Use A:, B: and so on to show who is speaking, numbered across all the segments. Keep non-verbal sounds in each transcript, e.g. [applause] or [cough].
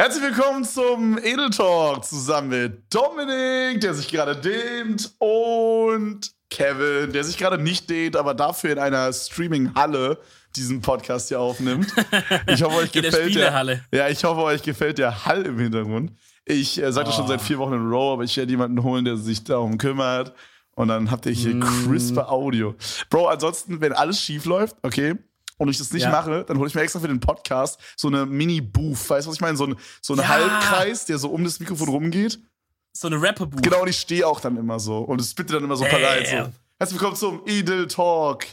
A: Herzlich willkommen zum Edel Talk zusammen mit Dominik, der sich gerade dehnt, und Kevin, der sich gerade nicht dehnt, aber dafür in einer Streaming-Halle diesen Podcast hier aufnimmt. [laughs] Ich hoffe, euch gefällt der, ja, ich hoffe, euch gefällt der Hall im Hintergrund. Ich äh, sage oh. schon seit vier Wochen in Row, aber ich werde jemanden holen, der sich darum kümmert. Und dann habt ihr hier mm. crispe Audio. Bro, ansonsten, wenn alles schief läuft, okay, und ich das nicht ja. mache, dann hole ich mir extra für den Podcast so eine Mini-Booth. Weißt du, was ich meine? So ein, so ein ja. Halbkreis, der so um das Mikrofon rumgeht.
B: So eine Rapper-Booth.
A: Genau, und ich stehe auch dann immer so. Und es bitte dann immer so parat. So. Herzlich willkommen zum Edel Talk.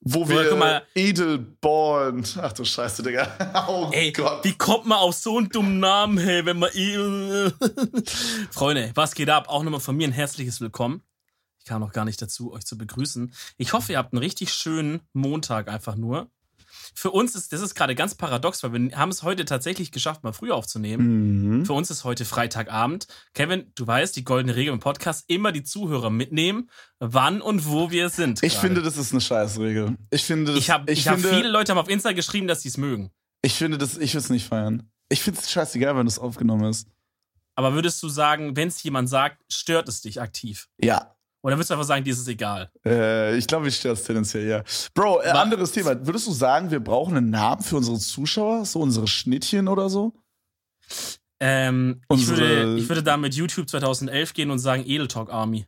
A: Wo wir Edelborn. Ach du Scheiße, Digga. [laughs]
B: Oh Ey, Gott. Wie kommt man auf so einen dummen Namen, hey, wenn man Edel. [laughs] Freunde, was geht ab? Auch nochmal von mir ein herzliches Willkommen kam noch gar nicht dazu, euch zu begrüßen. Ich hoffe, ihr habt einen richtig schönen Montag einfach nur. Für uns ist, das ist gerade ganz paradox, weil wir haben es heute tatsächlich geschafft, mal früh aufzunehmen. Mhm. Für uns ist heute Freitagabend. Kevin, du weißt, die goldene Regel im Podcast, immer die Zuhörer mitnehmen, wann und wo wir sind.
A: Ich grade. finde, das ist eine Scheißregel. Ich finde, das,
B: ich habe ich, ich hab viele Leute haben auf Insta geschrieben, dass sie es mögen.
A: Ich finde das, ich würde es nicht feiern. Ich finde es scheißegal, wenn es aufgenommen ist.
B: Aber würdest du sagen, wenn es jemand sagt, stört es dich aktiv?
A: Ja.
B: Oder würdest du einfach sagen, dir ist es egal?
A: Äh, ich glaube, ich stehe das tendenziell, ja. Bro, äh, anderes Thema. Würdest du sagen, wir brauchen einen Namen für unsere Zuschauer? So unsere Schnittchen oder so?
B: Ähm, ich, würde, ich würde da mit YouTube 2011 gehen und sagen Edel Talk Army.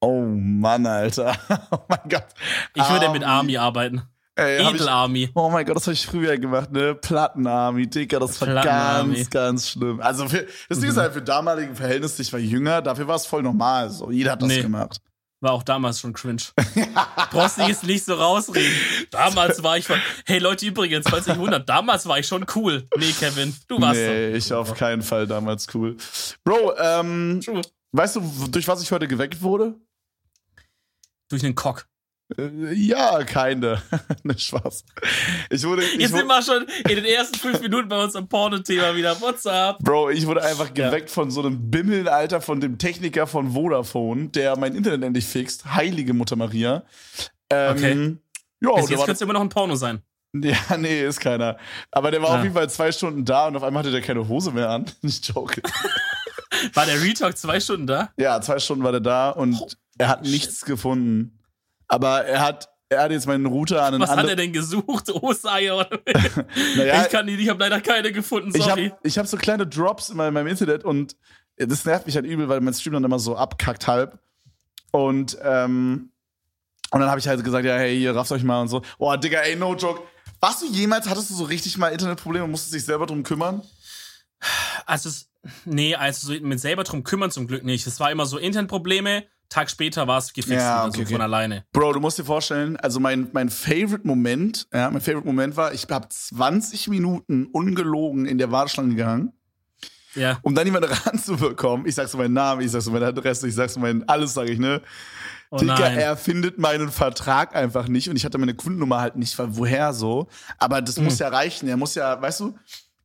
A: Oh Mann, Alter. [laughs] Oh mein Gott.
B: Ich Army. würde mit Army arbeiten. Ey, Edel Army.
A: Oh mein Gott, das habe ich früher gemacht, ne? Platten Army, Digga, das war ganz, ganz schlimm. Also für, das Ding mhm. ist halt für damalige Verhältnisse, ich war jünger, dafür war es voll normal. So, jeder hat das nee. gemacht.
B: War auch damals schon cringe. [laughs] Brauchst du jetzt nicht so rausreden. Damals war ich von, hey Leute, übrigens, 2000, damals war ich schon cool. Nee, Kevin, du warst Nee,
A: so. ich auf keinen Fall damals cool. Bro, ähm, True. weißt du, durch was ich heute geweckt wurde?
B: Durch einen Cock.
A: Äh, ja, keine. [laughs] ne Spaß. Ich wurde. Ich
B: Jetzt sind wir schon in den ersten fünf Minuten bei uns am Porno-Thema wieder. What's up?
A: Bro, ich wurde einfach geweckt ja. von so einem Bimmeln, Alter, von dem Techniker von Vodafone, der mein Internet endlich fixt. Heilige Mutter Maria.
B: Ähm, okay. Ja, Bis jetzt könnte es immer noch ein Porno sein. [laughs]
A: Ja, nee, ist keiner. Aber der war ja. auf jeden Fall zwei Stunden da und auf einmal hatte der keine Hose mehr an. [laughs] Nicht joke.
B: war der Retalk zwei Stunden da?
A: Ja, zwei Stunden war der da und oh, er hat shit. nichts gefunden. Aber er hat, er hat jetzt meinen Router an einen
B: Was hat er denn gesucht? [laughs] Osteier oder [laughs] naja, Ich kann die, ich habe leider keine gefunden,
A: sorry. Ich habe ich hab so kleine Drops in meinem, in meinem Internet und das nervt mich halt übel, weil mein Stream dann immer so abkackt halb. Und, ähm, und dann habe ich halt gesagt, ja, hey, ihr rafft euch mal und so. Boah, Digga, ey, no joke. Warst du jemals, hattest du so richtig mal Internetprobleme und musstest dich selber drum kümmern?
B: Also, nee, also so mit selber drum kümmern zum Glück nicht. Es war immer so Internetprobleme, Tag später war es gefixt ja, okay, also okay. von alleine.
A: Bro, du musst dir vorstellen, also mein, mein Favorite Moment, ja, mein Favorite Moment war, ich habe 20 Minuten ungelogen in der Warteschlange gehangen. Ja. Um dann jemanden [laughs] ranzubekommen. Ich sag so meinen Namen, ich sag so meine Adresse, ich sag so mein, alles sag ich, ne? Oh Digga, er findet meinen Vertrag einfach nicht und ich hatte meine Kundennummer halt nicht, woher so. Aber das mhm. muss ja reichen. Er muss ja, weißt du,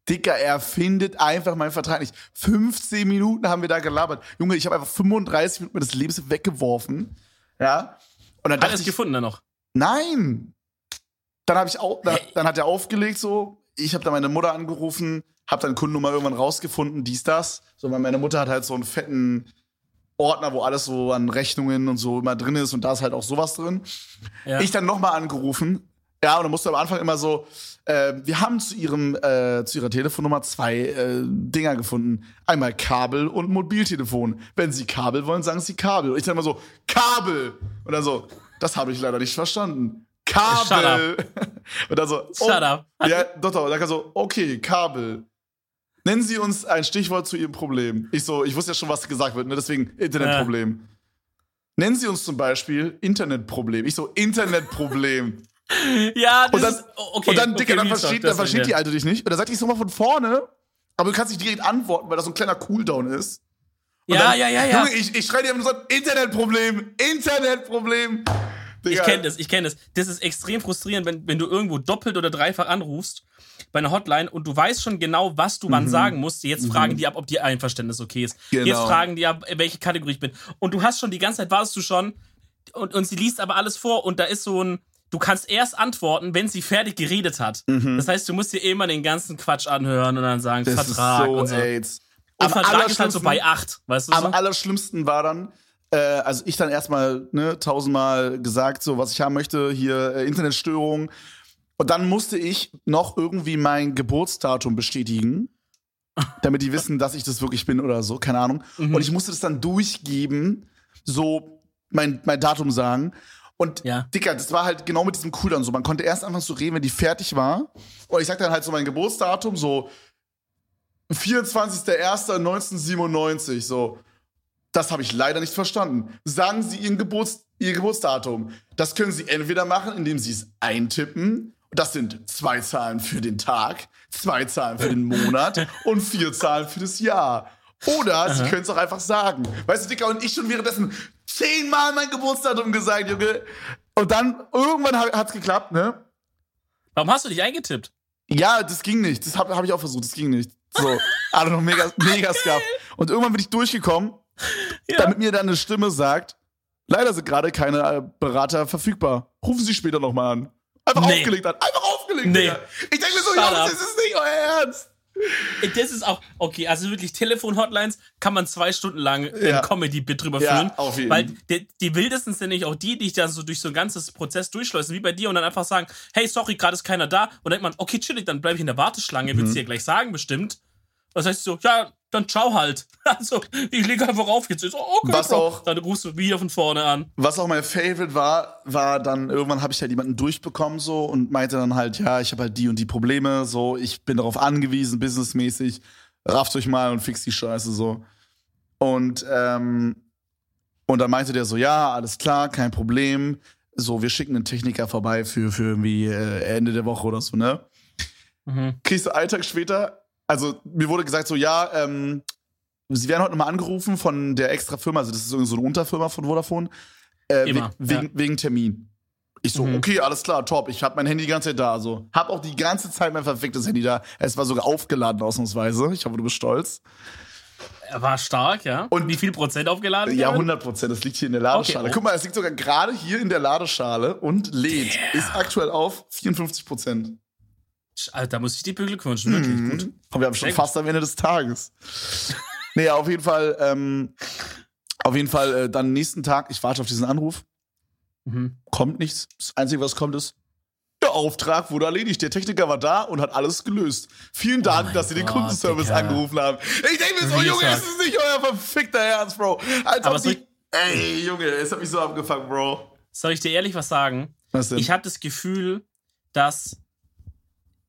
A: Dicker, er findet einfach meinen Vertrag nicht. 15 Minuten haben wir da gelabert. Junge, ich habe einfach 35 Minuten des Lebens weggeworfen. Ja.
B: Und dann hat er es gefunden dann noch?
A: Nein. Dann habe ich auch, dann, dann, hat er aufgelegt so. Ich habe dann meine Mutter angerufen, habe dann Kundennummer irgendwann rausgefunden, dies, das. So, weil meine Mutter hat halt so einen fetten Ordner, wo alles so an Rechnungen und so immer drin ist und da ist halt auch sowas drin. Ja. Ich dann nochmal angerufen. Ja, und dann musste am Anfang immer so, äh, wir haben zu ihrem äh, zu ihrer Telefonnummer zwei äh, Dinger gefunden. Einmal Kabel und Mobiltelefon. Wenn Sie Kabel wollen, sagen Sie Kabel. Und ich sag mal so, Kabel! Und dann so, das habe ich leider nicht verstanden. Kabel! [laughs] und dann so, oh, Shut up. Ja, doch, doch. Und dann so, okay, Kabel. Nennen Sie uns ein Stichwort zu Ihrem Problem. Ich so, ich wusste ja schon, was gesagt wird, ne? deswegen Internetproblem. Ja. Nennen Sie uns zum Beispiel Internetproblem. Ich so, Internetproblem.
B: Ja,
A: das und dann, ist, okay. Und dann, Dicker, okay, dann versteht, dann versteht die Alte dich nicht. Und dann sagt ich so mal von vorne, aber du kannst nicht direkt antworten, weil das so ein kleiner Cooldown ist.
B: Und ja, dann, ja, ja, ja.
A: Junge, ich, ich schreie dir immer so, Internetproblem, Internetproblem.
B: Digga. Ich kenne das, ich kenne das. Das ist extrem frustrierend, wenn, wenn du irgendwo doppelt oder dreifach anrufst bei einer Hotline und du weißt schon genau, was du mhm. wann sagen musst. Jetzt mhm. fragen die ab, ob die Einverständnis okay ist. Genau. Jetzt fragen die ab, welche Kategorie ich bin. Und du hast schon die ganze Zeit, warst du schon, und, und sie liest aber alles vor und da ist so ein, du kannst erst antworten, wenn sie fertig geredet hat.
A: Mhm.
B: Das heißt, du musst dir immer den ganzen Quatsch anhören und dann sagen,
A: Das
B: Vertrag
A: so
B: und so.
A: AIDS.
B: Und
A: Am
B: Vertrag ist halt so bei acht, weißt du?
A: Am
B: So?
A: allerschlimmsten war dann, äh, also ich dann erstmal ne, tausendmal gesagt, so was ich haben möchte, hier äh, Internetstörung. Und dann musste ich noch irgendwie mein Geburtsdatum bestätigen, [laughs] damit die wissen, dass ich das wirklich bin oder so, keine Ahnung.
B: Mhm.
A: Und ich musste das dann durchgeben, so mein, mein Datum sagen. Und
B: Ja.
A: Dicker, das war halt genau mit diesem Cooldown so. Man konnte erst einfach so reden, wenn die fertig war. Und ich sag dann halt so mein Geburtsdatum, so 24.01.1997, so. Das habe ich leider nicht verstanden. Sagen Sie Ihren Geburts Ihr Geburtsdatum. Das können Sie entweder machen, indem Sie es eintippen. Das sind zwei Zahlen für den Tag, zwei Zahlen für den Monat [laughs] und vier Zahlen für das Jahr. Oder Sie können es auch einfach sagen. Weißt du, Dicker, und ich schon währenddessen zehnmal mein Geburtsdatum gesagt, Junge. Und dann irgendwann hat es geklappt, ne?
B: Warum hast du dich eingetippt?
A: Ja, das ging nicht. Das habe hab ich auch versucht. Das ging nicht. So, [laughs] alle noch mega, mega scuff. Und irgendwann bin ich durchgekommen,
B: Ja.
A: damit mir dann eine Stimme sagt, leider sind gerade keine äh, Berater verfügbar. Rufen Sie später nochmal an. Einfach
B: Nee.
A: aufgelegt hat. Einfach aufgelegt,
B: Nee.
A: Ich denke mir so, Jungs, das ist nicht euer Ernst.
B: Das ist auch, okay, also wirklich Telefon-Hotlines kann man zwei Stunden lang
A: Ja.
B: Comedy-Bit drüber
A: Ja,
B: führen.
A: auf jeden.
B: Weil die, die wildesten sind nämlich auch die, die ich dann so durch so ein ganzes Prozess durchschleusen, wie bei dir, und dann einfach sagen, hey, sorry, gerade ist keiner da. Und dann denkt man, okay, chillig, dann bleibe ich in der Warteschlange,
A: Mhm.
B: willst du dir gleich sagen, bestimmt. Das heißt so, ja, dann ciao halt. [laughs] Also, ich lege einfach auf, jetzt ist, oh, okay,
A: Was
B: Bro.
A: auch-
B: Dann rufst du wieder von vorne an.
A: Was auch mein Favorite war, war dann irgendwann habe ich halt jemanden durchbekommen so und meinte dann halt, ja, ich habe halt die und die Probleme, so, ich bin darauf angewiesen, businessmäßig, rafft euch mal und fix die Scheiße so. Und ähm, und dann meinte der so, ja, alles klar, kein Problem. So, wir schicken einen Techniker vorbei für, für irgendwie äh, Ende der Woche oder so, ne?
B: Mhm.
A: kriegst du einen Tag später, also mir wurde gesagt so, ja, ähm, sie werden heute nochmal angerufen von der extra Firma, also das ist irgendwie so eine Unterfirma von Vodafone, äh,
B: Immer,
A: we wegen,
B: ja.
A: wegen Termin. Ich so,
B: Mhm.
A: okay, alles klar, top. Ich hab mein Handy die ganze Zeit da. Also hab auch die ganze Zeit mein verficktes Handy da. Es war sogar aufgeladen ausnahmsweise. Ich hoffe, du bist stolz.
B: Er war stark, ja.
A: Und-
B: wie viel Prozent aufgeladen?
A: Ja,
B: Kevin?
A: 100 Prozent. Das liegt hier in der Ladeschale.
B: Okay, oh.
A: Guck mal, es liegt sogar gerade hier in der Ladeschale und lädt. Ist aktuell auf 54 Prozent.
B: Alter, da muss ich dir beglückwünschen, wirklich
A: Mhm.
B: gut.
A: Und wir haben schon
B: Sehr
A: fast am Ende des Tages. nee, auf jeden Fall, ähm, auf jeden Fall äh, dann nächsten Tag, ich warte auf diesen Anruf,
B: Mhm.
A: kommt nichts. Das Einzige, was kommt, ist, der Auftrag wurde erledigt. Der Techniker war da und hat alles gelöst. Vielen Dank,
B: Oh
A: dass Sie den
B: Gott,
A: Kundenservice
B: Digga.
A: angerufen haben. Ich denke mir so, Junge, ist nicht euer verfickter Ernst, Bro. Als
B: Aber
A: ob die, ey, Junge, es hat mich so abgefuckt, Bro.
B: Soll ich dir ehrlich was sagen?
A: Was denn?
B: Ich habe das Gefühl, dass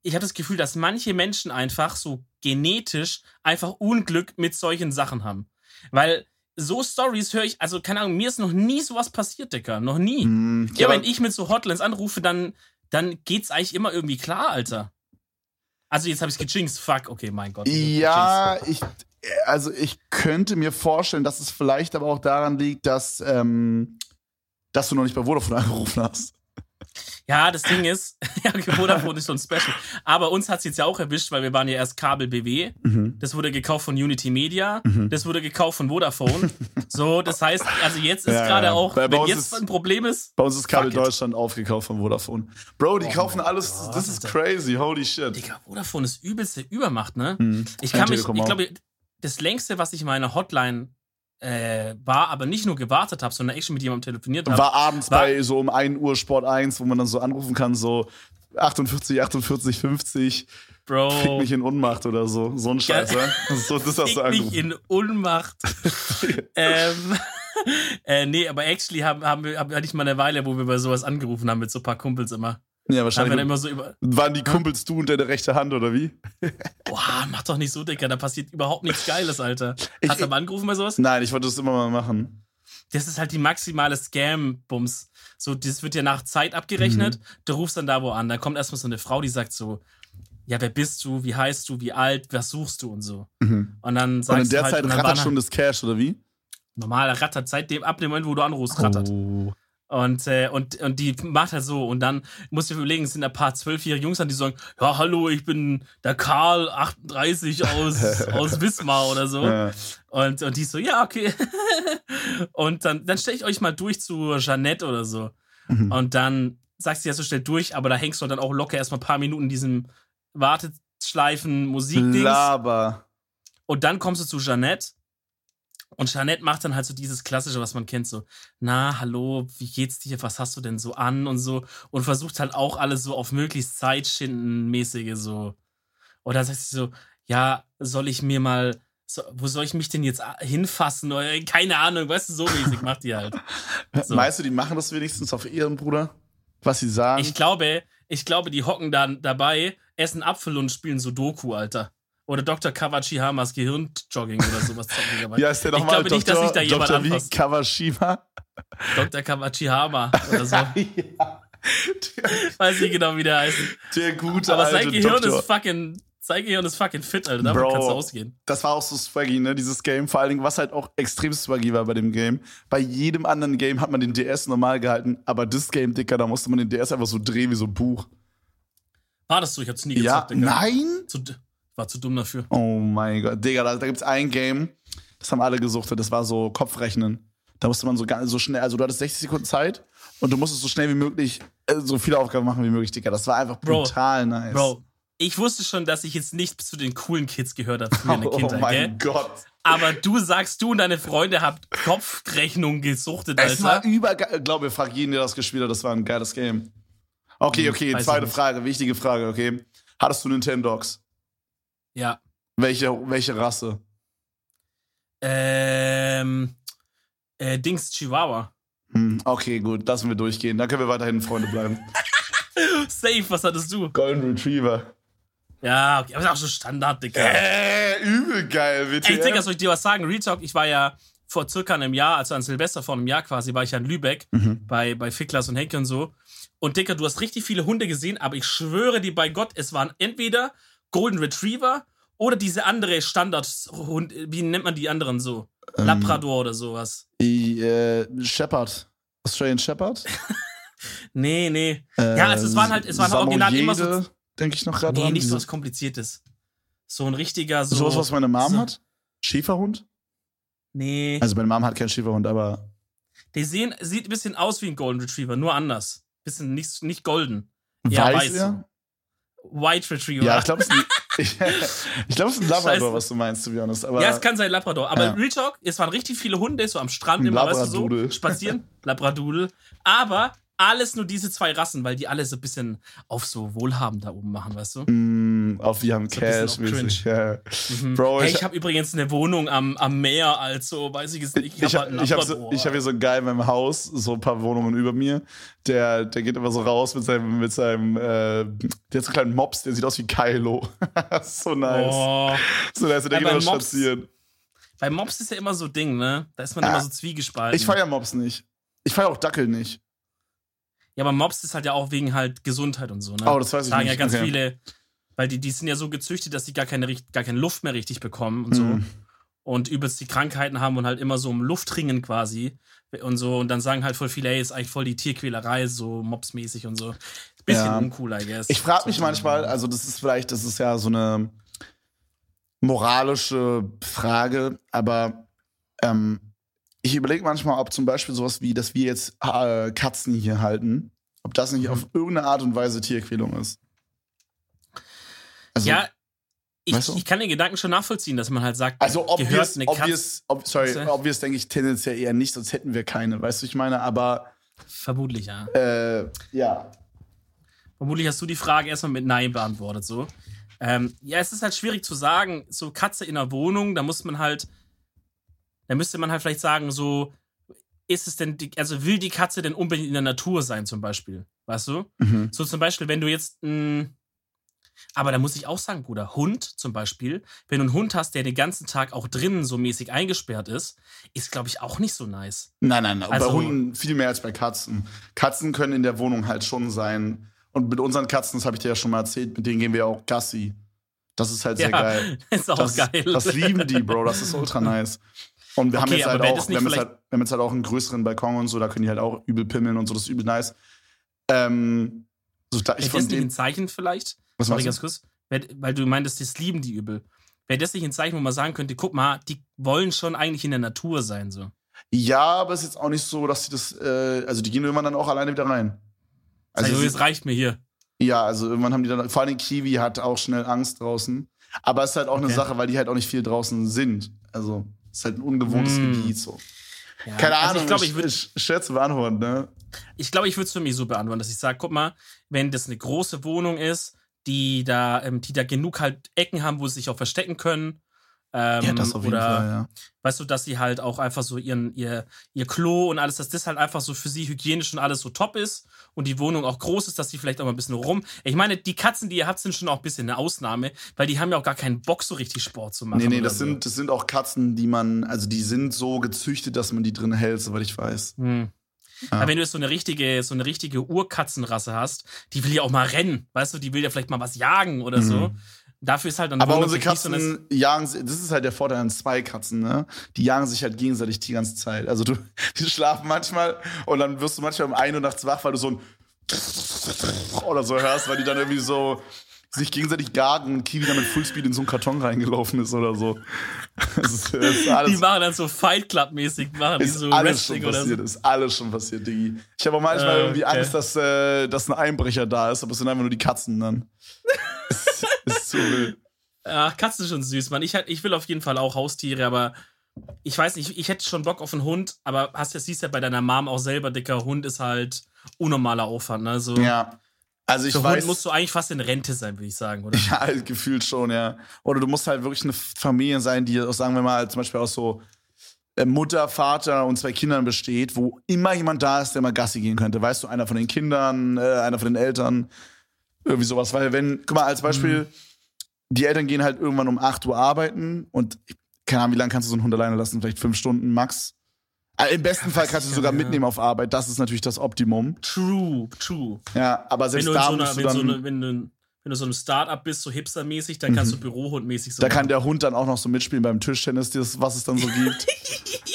B: ich habe das Gefühl, dass manche Menschen einfach so genetisch einfach Unglück mit solchen Sachen haben. Weil so Stories höre ich, also keine Ahnung, mir ist noch nie sowas passiert, Dicker. Noch nie.
A: Hm,
B: Ja,
A: aber-
B: wenn ich mit so Hotlines anrufe, dann, dann geht's eigentlich immer irgendwie klar, Alter. Also jetzt habe ich's gejinxt. Fuck, okay, mein Gott.
A: Ja, ich, also ich könnte mir vorstellen, dass es vielleicht aber auch daran liegt, dass, ähm, dass du noch nicht bei Vodafone [laughs] angerufen hast.
B: Ja, das Ding ist, [laughs] ja, Vodafone ist schon special. Aber uns hat's jetzt ja auch erwischt, weil wir waren ja erst Kabel BW. Das wurde gekauft von Unity Media. Das wurde gekauft von Vodafone. So, das heißt, also jetzt ist
A: Ja,
B: gerade
A: ja.
B: auch, wenn jetzt
A: ist-
B: ein Problem ist,
A: Bei uns ist Kabel. Deutschland aufgekauft von Vodafone. Bro, die
B: Oh
A: kaufen alles,
B: Gott,
A: das ist crazy, holy shit.
B: Digga, Vodafone ist übelste Übermacht, ne?
A: Hm.
B: Ich kann mich, ich glaube, das längste, was ich in meiner Hotline äh, war, aber nicht nur gewartet habe, sondern echt schon mit jemandem telefoniert habe.
A: War abends
B: War-
A: bei so um 1 Uhr Sport 1, wo man dann so anrufen kann, so 48, 48, 50, fick
B: Bro,
A: mich in Unmacht oder so. So ein Scheiß,
B: Ja. [laughs]
A: So, das hast du
B: fick mich
A: angerufen.
B: in Unmacht. [laughs] ähm, [laughs] äh, nee, aber actually haben, haben wir, hatte ich mal eine Weile, wo wir bei sowas angerufen haben mit so ein paar Kumpels immer.
A: Ja,
B: haben wir
A: wahrscheinlich.
B: dann immer so über,
A: waren die Kumpels du und deine rechte Hand, oder wie?
B: boah, mach doch nicht so, Dicker, da passiert überhaupt nichts Geiles, Alter.
A: Ich-
B: Hast du mal angerufen bei sowas?
A: Nein, ich wollte das immer mal machen.
B: Das ist halt die maximale Scam-Bums. So, das wird ja nach Zeit abgerechnet.
A: Mhm.
B: Du rufst dann da wo an. Da kommt erstmal so eine Frau, die sagt so, ja, wer bist du, wie heißt du, wie alt, was suchst du und so.
A: Mhm.
B: Und dann
A: Und
B: sagst
A: in der
B: du halt,
A: Zeit
B: und
A: rattert schon das Cash, oder wie?
B: normal rattert, dem, ab dem Moment, wo du anrufst, rattert.
A: Oh.
B: Und, äh, und, und die macht halt so. Und dann musst du überlegen, es sind ein paar zwölfjährige Jungs an, die sagen, ja, hallo, ich bin der Karl, 38 aus, [laughs] aus Wismar oder so.
A: Ja.
B: Und, und die so, ja, okay. [laughs] und dann, dann stelle ich euch mal durch zu Jeannette oder so.
A: Mhm.
B: Und dann sagst du ja so schnell durch, aber da hängst du dann auch locker erstmal ein paar Minuten in diesem Warteschleifen Musikdings.
A: Laber.
B: Und dann kommst du zu Jeannette. Und Jeannette macht dann halt so dieses Klassische, was man kennt, so, na, hallo, wie geht's dir, was hast du denn so an und so. Und versucht halt auch alles so auf möglichst Zeitschinden-mäßige so. Und dann sagt sie so, ja, soll ich mir mal, so, wo soll ich mich denn jetzt hinfassen? Oder, keine Ahnung, weißt du, so mäßig macht die halt. [laughs] So.
A: Meinst du, die machen das wenigstens auf ihren Bruder? Was sie sagen?
B: Ich glaube, ich glaube, die hocken dann dabei, essen Apfel und spielen Sudoku, Alter. Oder Dr. Kawachihamas Gehirnjogging oder sowas.
A: ja, ist der
B: ich
A: nochmal
B: glaube nicht, dass sich da jemand
A: Dr.
B: anfasst.
A: Kawashima?
B: Dr. Kawachihama oder so. [laughs]
A: ja.
B: Weiß nicht genau, wie der heißt.
A: Der gute
B: Aber sein Gehirn
A: Doktor.
B: ist fucking, sein Gehirn ist fucking fit, Alter. Davon
A: Bro.
B: kannst du ausgehen.
A: Das war auch so swaggy, ne, dieses Game. Vor allen Dingen, was halt auch extrem swaggy war bei dem Game. Bei jedem anderen Game hat man den DS normal gehalten, aber das Game, Dicker, da musste man den DS einfach so drehen wie so ein Buch.
B: War das so? Ich hab's nie
A: Ja,
B: gezockt, Digga.
A: nein?
B: Zu, war zu dumm dafür.
A: Oh mein Gott. Digga, da, da gibt's ein Game, das haben alle gesuchtet, das war so Kopfrechnen. Da musste man so, so schnell, also du hattest 60 Sekunden Zeit und du musstest so schnell wie möglich äh, so viele Aufgaben machen wie möglich, Digga. Das war einfach
B: Bro,
A: brutal nice.
B: Bro, ich wusste schon, dass ich jetzt nicht zu den coolen Kids gehört habe früher in der [laughs]
A: oh mein
B: gell?
A: Gott.
B: Aber du sagst, du und deine Freunde habt Kopfrechnung gesuchtet,
A: Es war
B: Alter.
A: übergeil. Ich glaube, frag jeden, der das gespielt hat, das war ein geiles Game. Okay,
B: Hm,
A: okay, zweite. Frage, wichtige Frage, okay. Hattest du Nintendogs?
B: Ja.
A: Welche, welche Rasse?
B: Ähm, äh, Dings Chihuahua.
A: Hm, okay, gut, lassen wir durchgehen. Dann können wir weiterhin Freunde bleiben. [laughs]
B: Safe, was hattest du?
A: Golden Retriever.
B: Ja, okay, aber ist auch so Standard, Digga.
A: Äh, übel geil, bitte.
B: Ey, Digga, soll ich dir was sagen? Real Talk, ich war ja vor circa einem Jahr, also an Silvester vor einem Jahr quasi, war ich ja in Lübeck
A: Mhm.
B: bei, bei Ficklas und Henke und so. Und Digga, du hast richtig viele Hunde gesehen, aber ich schwöre dir bei Gott, es waren entweder Golden Retriever oder diese andere Standardhund, wie nennt man die anderen so?
A: Ähm.
B: Labrador oder sowas.
A: Die, äh, Shepherd. Australian Shepherd? [laughs]
B: Nee, nee.
A: Äh,
B: Ja, also es waren halt- es waren original immer so-
A: Denke ich noch gerade
B: Nee,
A: dran.
B: nicht so was Kompliziertes. So ein richtiger, so.
A: Sowas, was meine Mom
B: so-
A: hat? Schäferhund?
B: Nee.
A: Also meine Mom hat keinen Schäferhund, aber.
B: Die sehen, sieht ein bisschen aus wie ein Golden Retriever, nur anders. Bisschen nicht, nicht golden. Ja,
A: weiß
B: weiß
A: er?
B: White Retriever.
A: Ja, ich glaube, es ist ein, [laughs] ich, glaub, es ist ein Labrador,
B: Scheiße.
A: was du meinst, to be honest. Aber
B: Ja, es kann sein Labrador. Aber
A: Ja.
B: Real Talk, es waren richtig viele Hunde so am Strand immer, weißt du, so spazieren. [laughs] Labradudel. Aber alles nur diese zwei Rassen, weil die alle so ein bisschen auf so Wohlhabend da oben machen, weißt du?
A: Mm, auf wir haben
B: So
A: Cash
B: auf
A: mäßig. Ja.
B: Mhm.
A: Bro,
B: hey,
A: ich-
B: ich habe übrigens eine Wohnung am, am Meer, also weiß ich es nicht.
A: Ich,
B: hab halt
A: ich habe so,
B: Labrador.
A: ich hab hier so einen Guy in meinem Haus, so ein paar Wohnungen über mir. Der, der geht immer so raus mit seinem, mit seinem, äh, der hat so einen kleinen Mops, der sieht aus wie Kylo. [laughs] so nice.
B: Oh.
A: So nice, der
B: Ja,
A: geht immer spazieren.
B: Bei Mops ist ja immer so Ding, ne? Da ist man
A: Ja.
B: immer so zwiegespalten.
A: Ich feier Mops nicht. Ich feier auch Dackel nicht.
B: Ja, aber Mops ist halt ja auch wegen halt Gesundheit und so, ne?
A: Oh, das weiß ich
B: Sagen ja
A: nicht.
B: ganz
A: Okay.
B: viele, weil die, die sind ja so gezüchtet, dass die gar keine, gar keine Luft mehr richtig bekommen und so.
A: Mhm.
B: Und übelst die Krankheiten haben und halt immer so um Luft ringen quasi. Und so, und dann sagen halt voll viele, ey, ist eigentlich voll die Tierquälerei, so Mopsmäßig und so. Bisschen
A: Ja.
B: uncool, I guess.
A: Ich frage mich
B: So,
A: manchmal, also das ist vielleicht, das ist ja so eine moralische Frage, aber ähm, ich überlege manchmal, ob zum Beispiel sowas wie, dass wir jetzt äh, Katzen hier halten, ob das nicht
B: Mhm.
A: auf irgendeine Art und Weise Tierquälung ist. Also,
B: ja, ich,
A: weißt du?
B: ich kann den Gedanken schon nachvollziehen, dass man halt sagt,
A: also ob wir
B: gehört eine
A: ob sorry,
B: Katze?
A: ob wir es denke ich tendenziell eher nicht, sonst hätten wir keine, weißt du, ich meine, aber
B: Vermutlich, ja.
A: äh, ja.
B: Vermutlich hast du die Frage erstmal mit Nein beantwortet, so. Ähm, ja, es ist halt schwierig zu sagen, so Katze in der Wohnung, da muss man halt, da müsste man halt vielleicht sagen, so, ist es denn, die, also will die Katze denn unbedingt in der Natur sein, zum Beispiel? Weißt du?
A: Mhm.
B: So zum Beispiel, wenn du jetzt ein, aber da muss ich auch sagen, Bruder, Hund zum Beispiel, wenn du einen Hund hast, der den ganzen Tag auch drinnen so mäßig eingesperrt ist, ist, glaube ich, auch nicht so nice.
A: Nein, nein,
B: Also-
A: bei Hunden viel mehr als bei Katzen. Katzen können in der Wohnung halt schon sein. Und mit unseren Katzen, das habe ich dir ja schon mal erzählt, mit denen gehen wir auch Gassi. Das ist halt sehr geil. [laughs]
B: ist auch
A: Das,
B: geil.
A: das lieben die, Bro. Das ist ultra nice. Und wir haben
B: Okay,
A: jetzt
B: aber
A: halt auch, wir haben jetzt halt, wir haben jetzt halt auch einen größeren Balkon und so, da können die halt auch übel pimmeln und so, das ist übel nice. Ähm, so, ich von
B: das nicht ein Zeichen vielleicht?
A: Was
B: Sorry, ganz kurz. Weil, du meintest, das lieben die übel. Wäre das nicht ein Zeichen, wo man sagen könnte, guck mal, die wollen schon eigentlich in der Natur sein, so.
A: Ja, aber es ist jetzt auch nicht so, dass sie das, äh, also die gehen irgendwann dann auch alleine wieder rein.
B: Also,
A: Also
B: es reicht mir hier.
A: Ja, also irgendwann haben die dann, vor allem Kiwi hat auch schnell Angst draußen. Aber es ist halt auch eine
B: Okay.
A: Sache, weil die halt auch nicht viel draußen sind. Also, es ist halt ein ungewohntes
B: Mm.
A: Gebiet so.
B: Ja.
A: Keine
B: also
A: Ahnung,
B: Ich glaube, ich würde
A: ich, schwer zu beantworten, ne?
B: ich, glaub, ich würde es für mich so beantworten, dass ich sage, guck mal, wenn das eine große Wohnung ist, die da, ähm, die da genug halt Ecken haben, wo sie sich auch verstecken können. Ähm, oder,
A: ja.
B: Weißt du, dass sie halt auch einfach so ihren, ihr, ihr Klo und alles, dass das halt einfach so für sie hygienisch und alles so top ist und die Wohnung auch groß ist, dass sie vielleicht auch mal ein bisschen rum. Ich meine, die Katzen, die ihr habt, sind schon auch ein bisschen eine Ausnahme, weil die haben ja auch gar keinen Bock, so richtig Sport zu machen.
A: Nee, nee, das
B: so.
A: sind, das sind auch Katzen, die man, also die sind so gezüchtet, dass man die drin hält, soweit ich weiß.
B: Hm.
A: Ja.
B: Aber wenn du jetzt so eine richtige, so eine richtige Urkatzenrasse hast, die will ja auch mal rennen, weißt du, die will ja vielleicht mal was jagen oder so.
A: Mhm.
B: Dafür ist halt dann
A: Aber unsere
B: nicht so eine-
A: Katzen jagen, das ist halt der Vorteil an zwei Katzen, ne? Die jagen sich halt gegenseitig die ganze Zeit. Also du, [laughs] die schlafen manchmal und dann wirst du manchmal um 1 Uhr nachts wach, weil du so ein [laughs] oder so hörst, weil die dann irgendwie so sich gegenseitig gagen und Kiwi dann mit Fullspeed in so einen Karton reingelaufen ist oder so. Ist, ist
B: die machen dann so Fight Club-mäßig, machen die
A: ist
B: so
A: alles schon
B: Wrestling
A: passiert,
B: so.
A: ist alles schon passiert, Diggi. Ich habe auch manchmal
B: Äh,
A: irgendwie
B: okay.
A: Angst, dass, äh, dass ein Einbrecher da ist, aber es sind einfach nur die Katzen dann. [laughs] ist, ist zu wild.
B: Ach, Katzen sind schon süß, Mann. Ich, ich will auf jeden Fall auch Haustiere, aber ich weiß nicht, ich hätte schon Bock auf einen Hund, aber hast ja, siehst ja bei deiner Mom auch selber, dicker Hund ist halt unnormaler Aufwand, ne? So,
A: Ja. Also ich
B: für
A: weiß.
B: Musst du eigentlich fast in Rente sein, würde ich sagen, oder? [laughs]
A: Ja, gefühlt schon, ja. Oder du musst halt wirklich eine Familie sein, die sagen wir mal, zum Beispiel aus so äh, Mutter, Vater und zwei Kindern besteht, wo immer jemand da ist, der mal Gassi gehen könnte. Weißt du, einer von den Kindern, äh, einer von den Eltern, irgendwie sowas. Weil wenn, guck mal, als Beispiel, die Eltern gehen halt irgendwann um 8 Uhr arbeiten und keine Ahnung, wie lange kannst du so einen Hund alleine lassen? Vielleicht fünf Stunden max. Äh, Im besten Fall kannst du sogar mitnehmen auf Arbeit. Das ist natürlich das Optimum.
B: True, true.
A: Ja, aber
B: Wenn
A: selbst
B: du, in
A: da
B: so einer,
A: musst du
B: wenn, so
A: dann,
B: eine, wenn, du, wenn du so einem Start-up bist, so hipstermäßig, dann kannst du Bürohundmäßig so
A: da kann der Hund dann auch noch so mitspielen beim Tischtennis, das, was es dann so gibt. [laughs]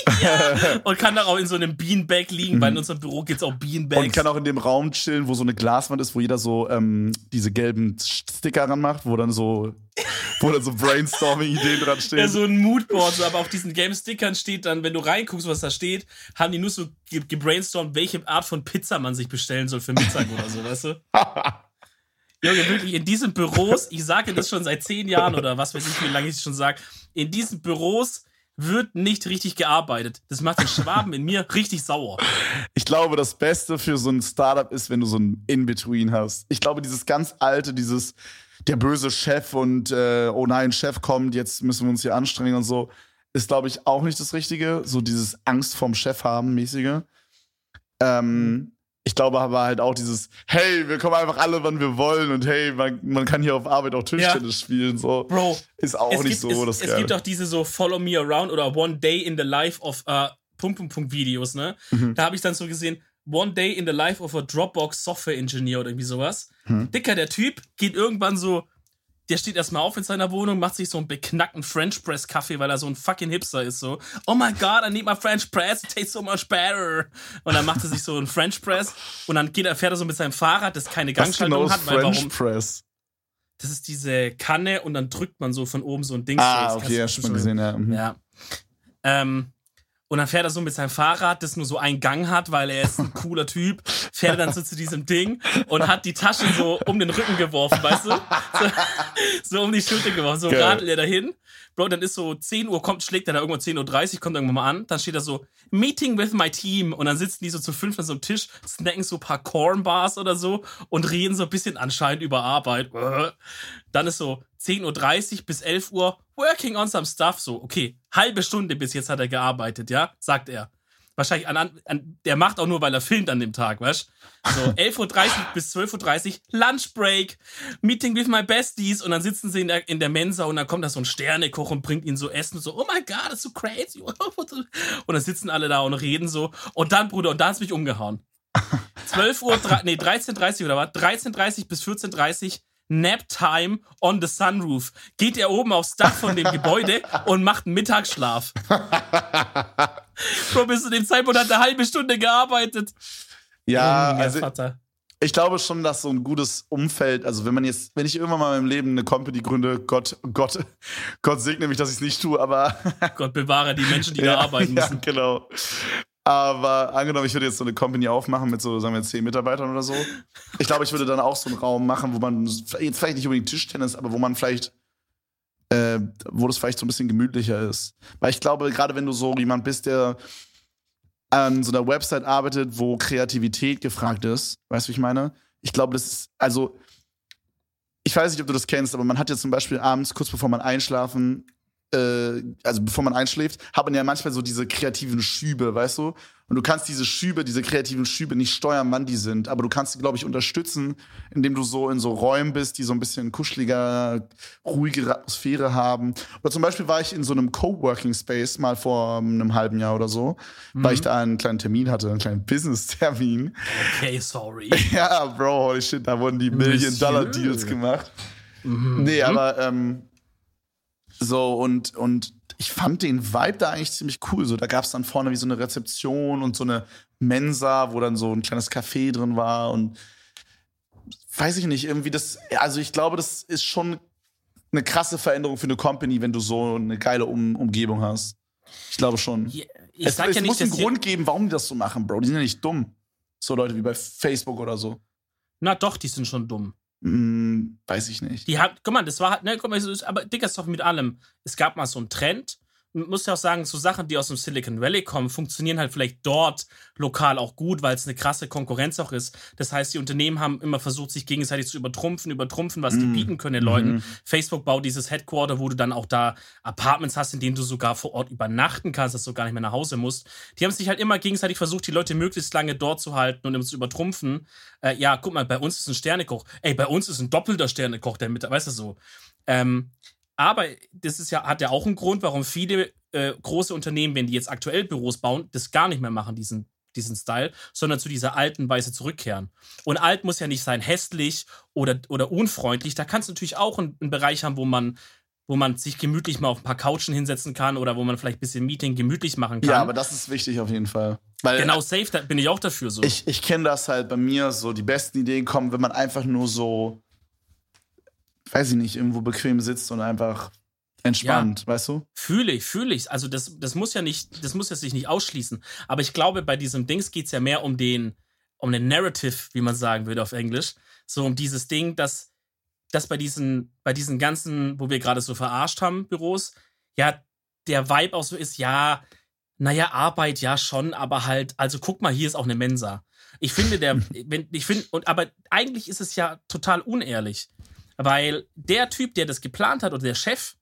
B: und kann dann auch in so einem Beanbag liegen, weil in unserem Büro gibt es auch Beanbags.
A: Mhm. Und kann auch in dem Raum chillen, wo so eine Glaswand ist, wo jeder so ähm, diese gelben Sticker ranmacht, wo dann so, wo dann so Brainstorming-Ideen dran stehen.
B: Ja, so ein Moodboard, so, aber auf diesen Game-Stickern steht dann, wenn du reinguckst, was da steht, haben die nur so ge gebrainstormt, welche Art von Pizza man sich bestellen soll für Mittag oder so, weißt du? [laughs] Junge, wirklich, in diesen Büros, ich sage das schon seit zehn Jahren oder was weiß ich, wie lange ich es schon sage, in diesen Büros wird nicht richtig gearbeitet. Das macht den Schwaben in mir richtig sauer.
A: Ich glaube, das Beste für so ein Startup ist, wenn du so ein In-Between hast. Ich glaube, dieses ganz alte, dieses der böse Chef und äh, oh nein, Chef kommt, jetzt müssen wir uns hier anstrengen und so, ist, glaube ich, auch nicht das Richtige. So dieses Angst vorm Chef haben mäßige. Ähm, ich glaube aber halt auch dieses, hey, wir kommen einfach alle, wann wir wollen und hey, man, man kann hier auf Arbeit auch Tischtennis spielen. So.
B: Bro,
A: Ist auch nicht
B: gibt,
A: so
B: es,
A: das
B: es
A: Geile.
B: gibt auch diese so Follow Me Around oder One Day in the Life of uh, Punkt, Punkt, Punkt Videos, ne?
A: Mhm.
B: Da habe ich dann so gesehen, One Day in the Life of a Dropbox Software Engineer oder irgendwie sowas.
A: Mhm.
B: Dicker, der Typ geht irgendwann so, der steht erstmal auf in seiner Wohnung, macht sich so einen beknackten French Press Kaffee, weil er so ein fucking Hipster ist, so. Oh my god, I need my French Press, it tastes so much better. Und dann macht er sich so einen French Press und dann geht er, fährt er so mit seinem Fahrrad, das keine Gangschaltung
A: genau ist
B: hat, weil
A: French
B: warum?
A: Press?
B: Das ist diese Kanne und dann drückt man so von oben so ein Ding.
A: Ah, okay, ja, schon mal gesehen, ja. Mhm.
B: Ja. Ähm, und dann fährt er so mit seinem Fahrrad, das nur so einen Gang hat, weil er ist ein cooler Typ, fährt er dann so zu diesem Ding und hat die Taschen so um den Rücken geworfen, weißt du? So, [laughs] so um die Schulter geworfen, so
A: Geil.
B: radelt er dahin. Bro, dann ist so 10 Uhr, kommt, schlägt er da irgendwo 10.30 Uhr, kommt irgendwann mal an, dann steht da so, Meeting with my team und dann sitzen die so zu fünf an so einem Tisch, snacken so ein paar Cornbars oder so und reden so ein bisschen anscheinend über Arbeit. [laughs] Dann ist so 10.30 Uhr bis 11 Uhr, working on some stuff, so, okay, halbe Stunde bis jetzt hat er gearbeitet, ja, sagt er. Wahrscheinlich an, an der macht auch nur, weil er filmt an dem Tag, weißt So, [laughs] 11.30 Uhr bis 12.30 Uhr, Lunch Break, Meeting with my besties und dann sitzen sie in der, in der Mensa und dann kommt da so ein Sternekoch und bringt ihnen so Essen und so, oh my god, that's so crazy. [laughs] Und dann sitzen alle da und reden so und dann, Bruder, und da hat's mich umgehauen. [laughs] 12 Uhr, nee, 13.30 oder was? 13.30 bis 14.30 Nap Time on the Sunroof. Geht er oben aufs Dach von dem Gebäude [laughs] und macht einen Mittagsschlaf. Bro, bis zu dem Zeitpunkt hat er eine halbe Stunde gearbeitet.
A: Ja,
B: Junge,
A: also
B: Vater.
A: ich glaube schon, dass so ein gutes Umfeld, also wenn man jetzt, wenn ich irgendwann mal in meinem Leben eine Company gründe, Gott, Gott, Gott segne mich, dass ich es nicht tue, aber
B: Gott bewahre die Menschen, die da [laughs] arbeiten
A: ja,
B: müssen.
A: genau. Aber angenommen, ich würde jetzt so eine Company aufmachen mit so, sagen wir, zehn Mitarbeitern oder so. Ich glaube, ich würde dann auch so einen Raum machen, wo man jetzt vielleicht nicht unbedingt Tischtennis, aber wo man vielleicht, äh, wo das vielleicht so ein bisschen gemütlicher ist. Weil ich glaube, gerade wenn du so jemand bist, der an so einer Website arbeitet, wo Kreativität gefragt ist, weißt du, wie ich meine? Ich glaube, das ist, also, ich weiß nicht, ob du das kennst, aber man hat ja zum Beispiel abends, kurz bevor man einschlafen äh, also bevor man einschläft, hat man ja manchmal so diese kreativen Schübe, weißt du? Und du kannst diese Schübe, diese kreativen Schübe nicht steuern, wann die sind, aber du kannst sie, glaube ich, unterstützen, indem du so in so Räumen bist, die so ein bisschen kuscheliger, ruhigere Atmosphäre haben. Oder zum Beispiel war ich in so einem Coworking Space mal vor einem halben Jahr oder so, mhm. weil ich da einen kleinen Termin hatte, einen kleinen Business-Termin.
B: Okay, sorry. [laughs]
A: ja, Bro, holy shit, da wurden die Million-Dollar-Deals gemacht. Mhm. Nee, aber ähm, so, und, und ich fand den Vibe da eigentlich ziemlich cool. So, da gab es dann vorne wie so eine Rezeption und so eine Mensa, wo dann so ein kleines Café drin war und weiß ich nicht, irgendwie das, also ich glaube, das ist schon eine krasse Veränderung für eine Company, wenn du so eine geile um Umgebung hast. Ich glaube schon. Ich es, es ja nicht, muss einen Grund geben, warum die das so machen, Bro. Die sind ja nicht dumm. So Leute wie bei Facebook oder so.
B: Na doch, die sind schon dumm.
A: Hm, weiß ich nicht.
B: Die hat, guck mal, das war halt, ne, guck mal, aber Dicker ist doch mit allem. Es gab mal so einen Trend, muss ja auch sagen, so Sachen, die aus dem Silicon Valley kommen, funktionieren halt vielleicht dort lokal auch gut, weil es eine krasse Konkurrenz auch ist. Das heißt, die Unternehmen haben immer versucht, sich gegenseitig zu übertrumpfen, übertrumpfen, was mm. die bieten können den Leuten. Mm. Facebook baut dieses Headquarter, wo du dann auch da Apartments hast, in denen du sogar vor Ort übernachten kannst, dass du gar nicht mehr nach Hause musst. Die haben sich halt immer gegenseitig versucht, die Leute möglichst lange dort zu halten und immer zu übertrumpfen. Äh, ja, guck mal, bei uns ist ein Sternekoch. Ey, bei uns ist ein doppelter Sternekoch, der mit, weißt du so. Ähm, aber das ist ja, hat ja auch einen Grund, warum viele äh, große Unternehmen, wenn die jetzt aktuell Büros bauen, das gar nicht mehr machen, diesen, diesen Style, sondern zu dieser alten Weise zurückkehren. Und alt muss ja nicht sein hässlich oder, oder unfreundlich. Da kannst du natürlich auch einen, einen Bereich haben, wo man wo man sich gemütlich mal auf ein paar Couchen hinsetzen kann oder wo man vielleicht ein bisschen Meeting gemütlich machen kann.
A: Ja, aber das ist wichtig auf jeden Fall.
B: Weil, genau, safe, da bin ich auch dafür so.
A: Ich, ich kenne das halt bei mir, so die besten Ideen kommen, wenn man einfach nur so weiß ich nicht, irgendwo bequem sitzt und einfach entspannt, ja, weißt du?
B: Fühle ich, fühle ich. Also das, das muss ja nicht, das muss ja sich nicht ausschließen. Aber ich glaube, bei diesem Dings geht es ja mehr um den, um den Narrative, wie man sagen würde auf Englisch. So um dieses Ding, dass, dass bei diesen, bei diesen ganzen, wo wir gerade so verarscht haben, Büros, ja, der Vibe auch so ist, ja, naja, Arbeit ja schon, aber halt, also guck mal, hier ist auch eine Mensa. Ich finde, der, [laughs] wenn, ich finde, und aber eigentlich ist es ja total unehrlich. Weil der Typ, der das geplant hat oder der Chef,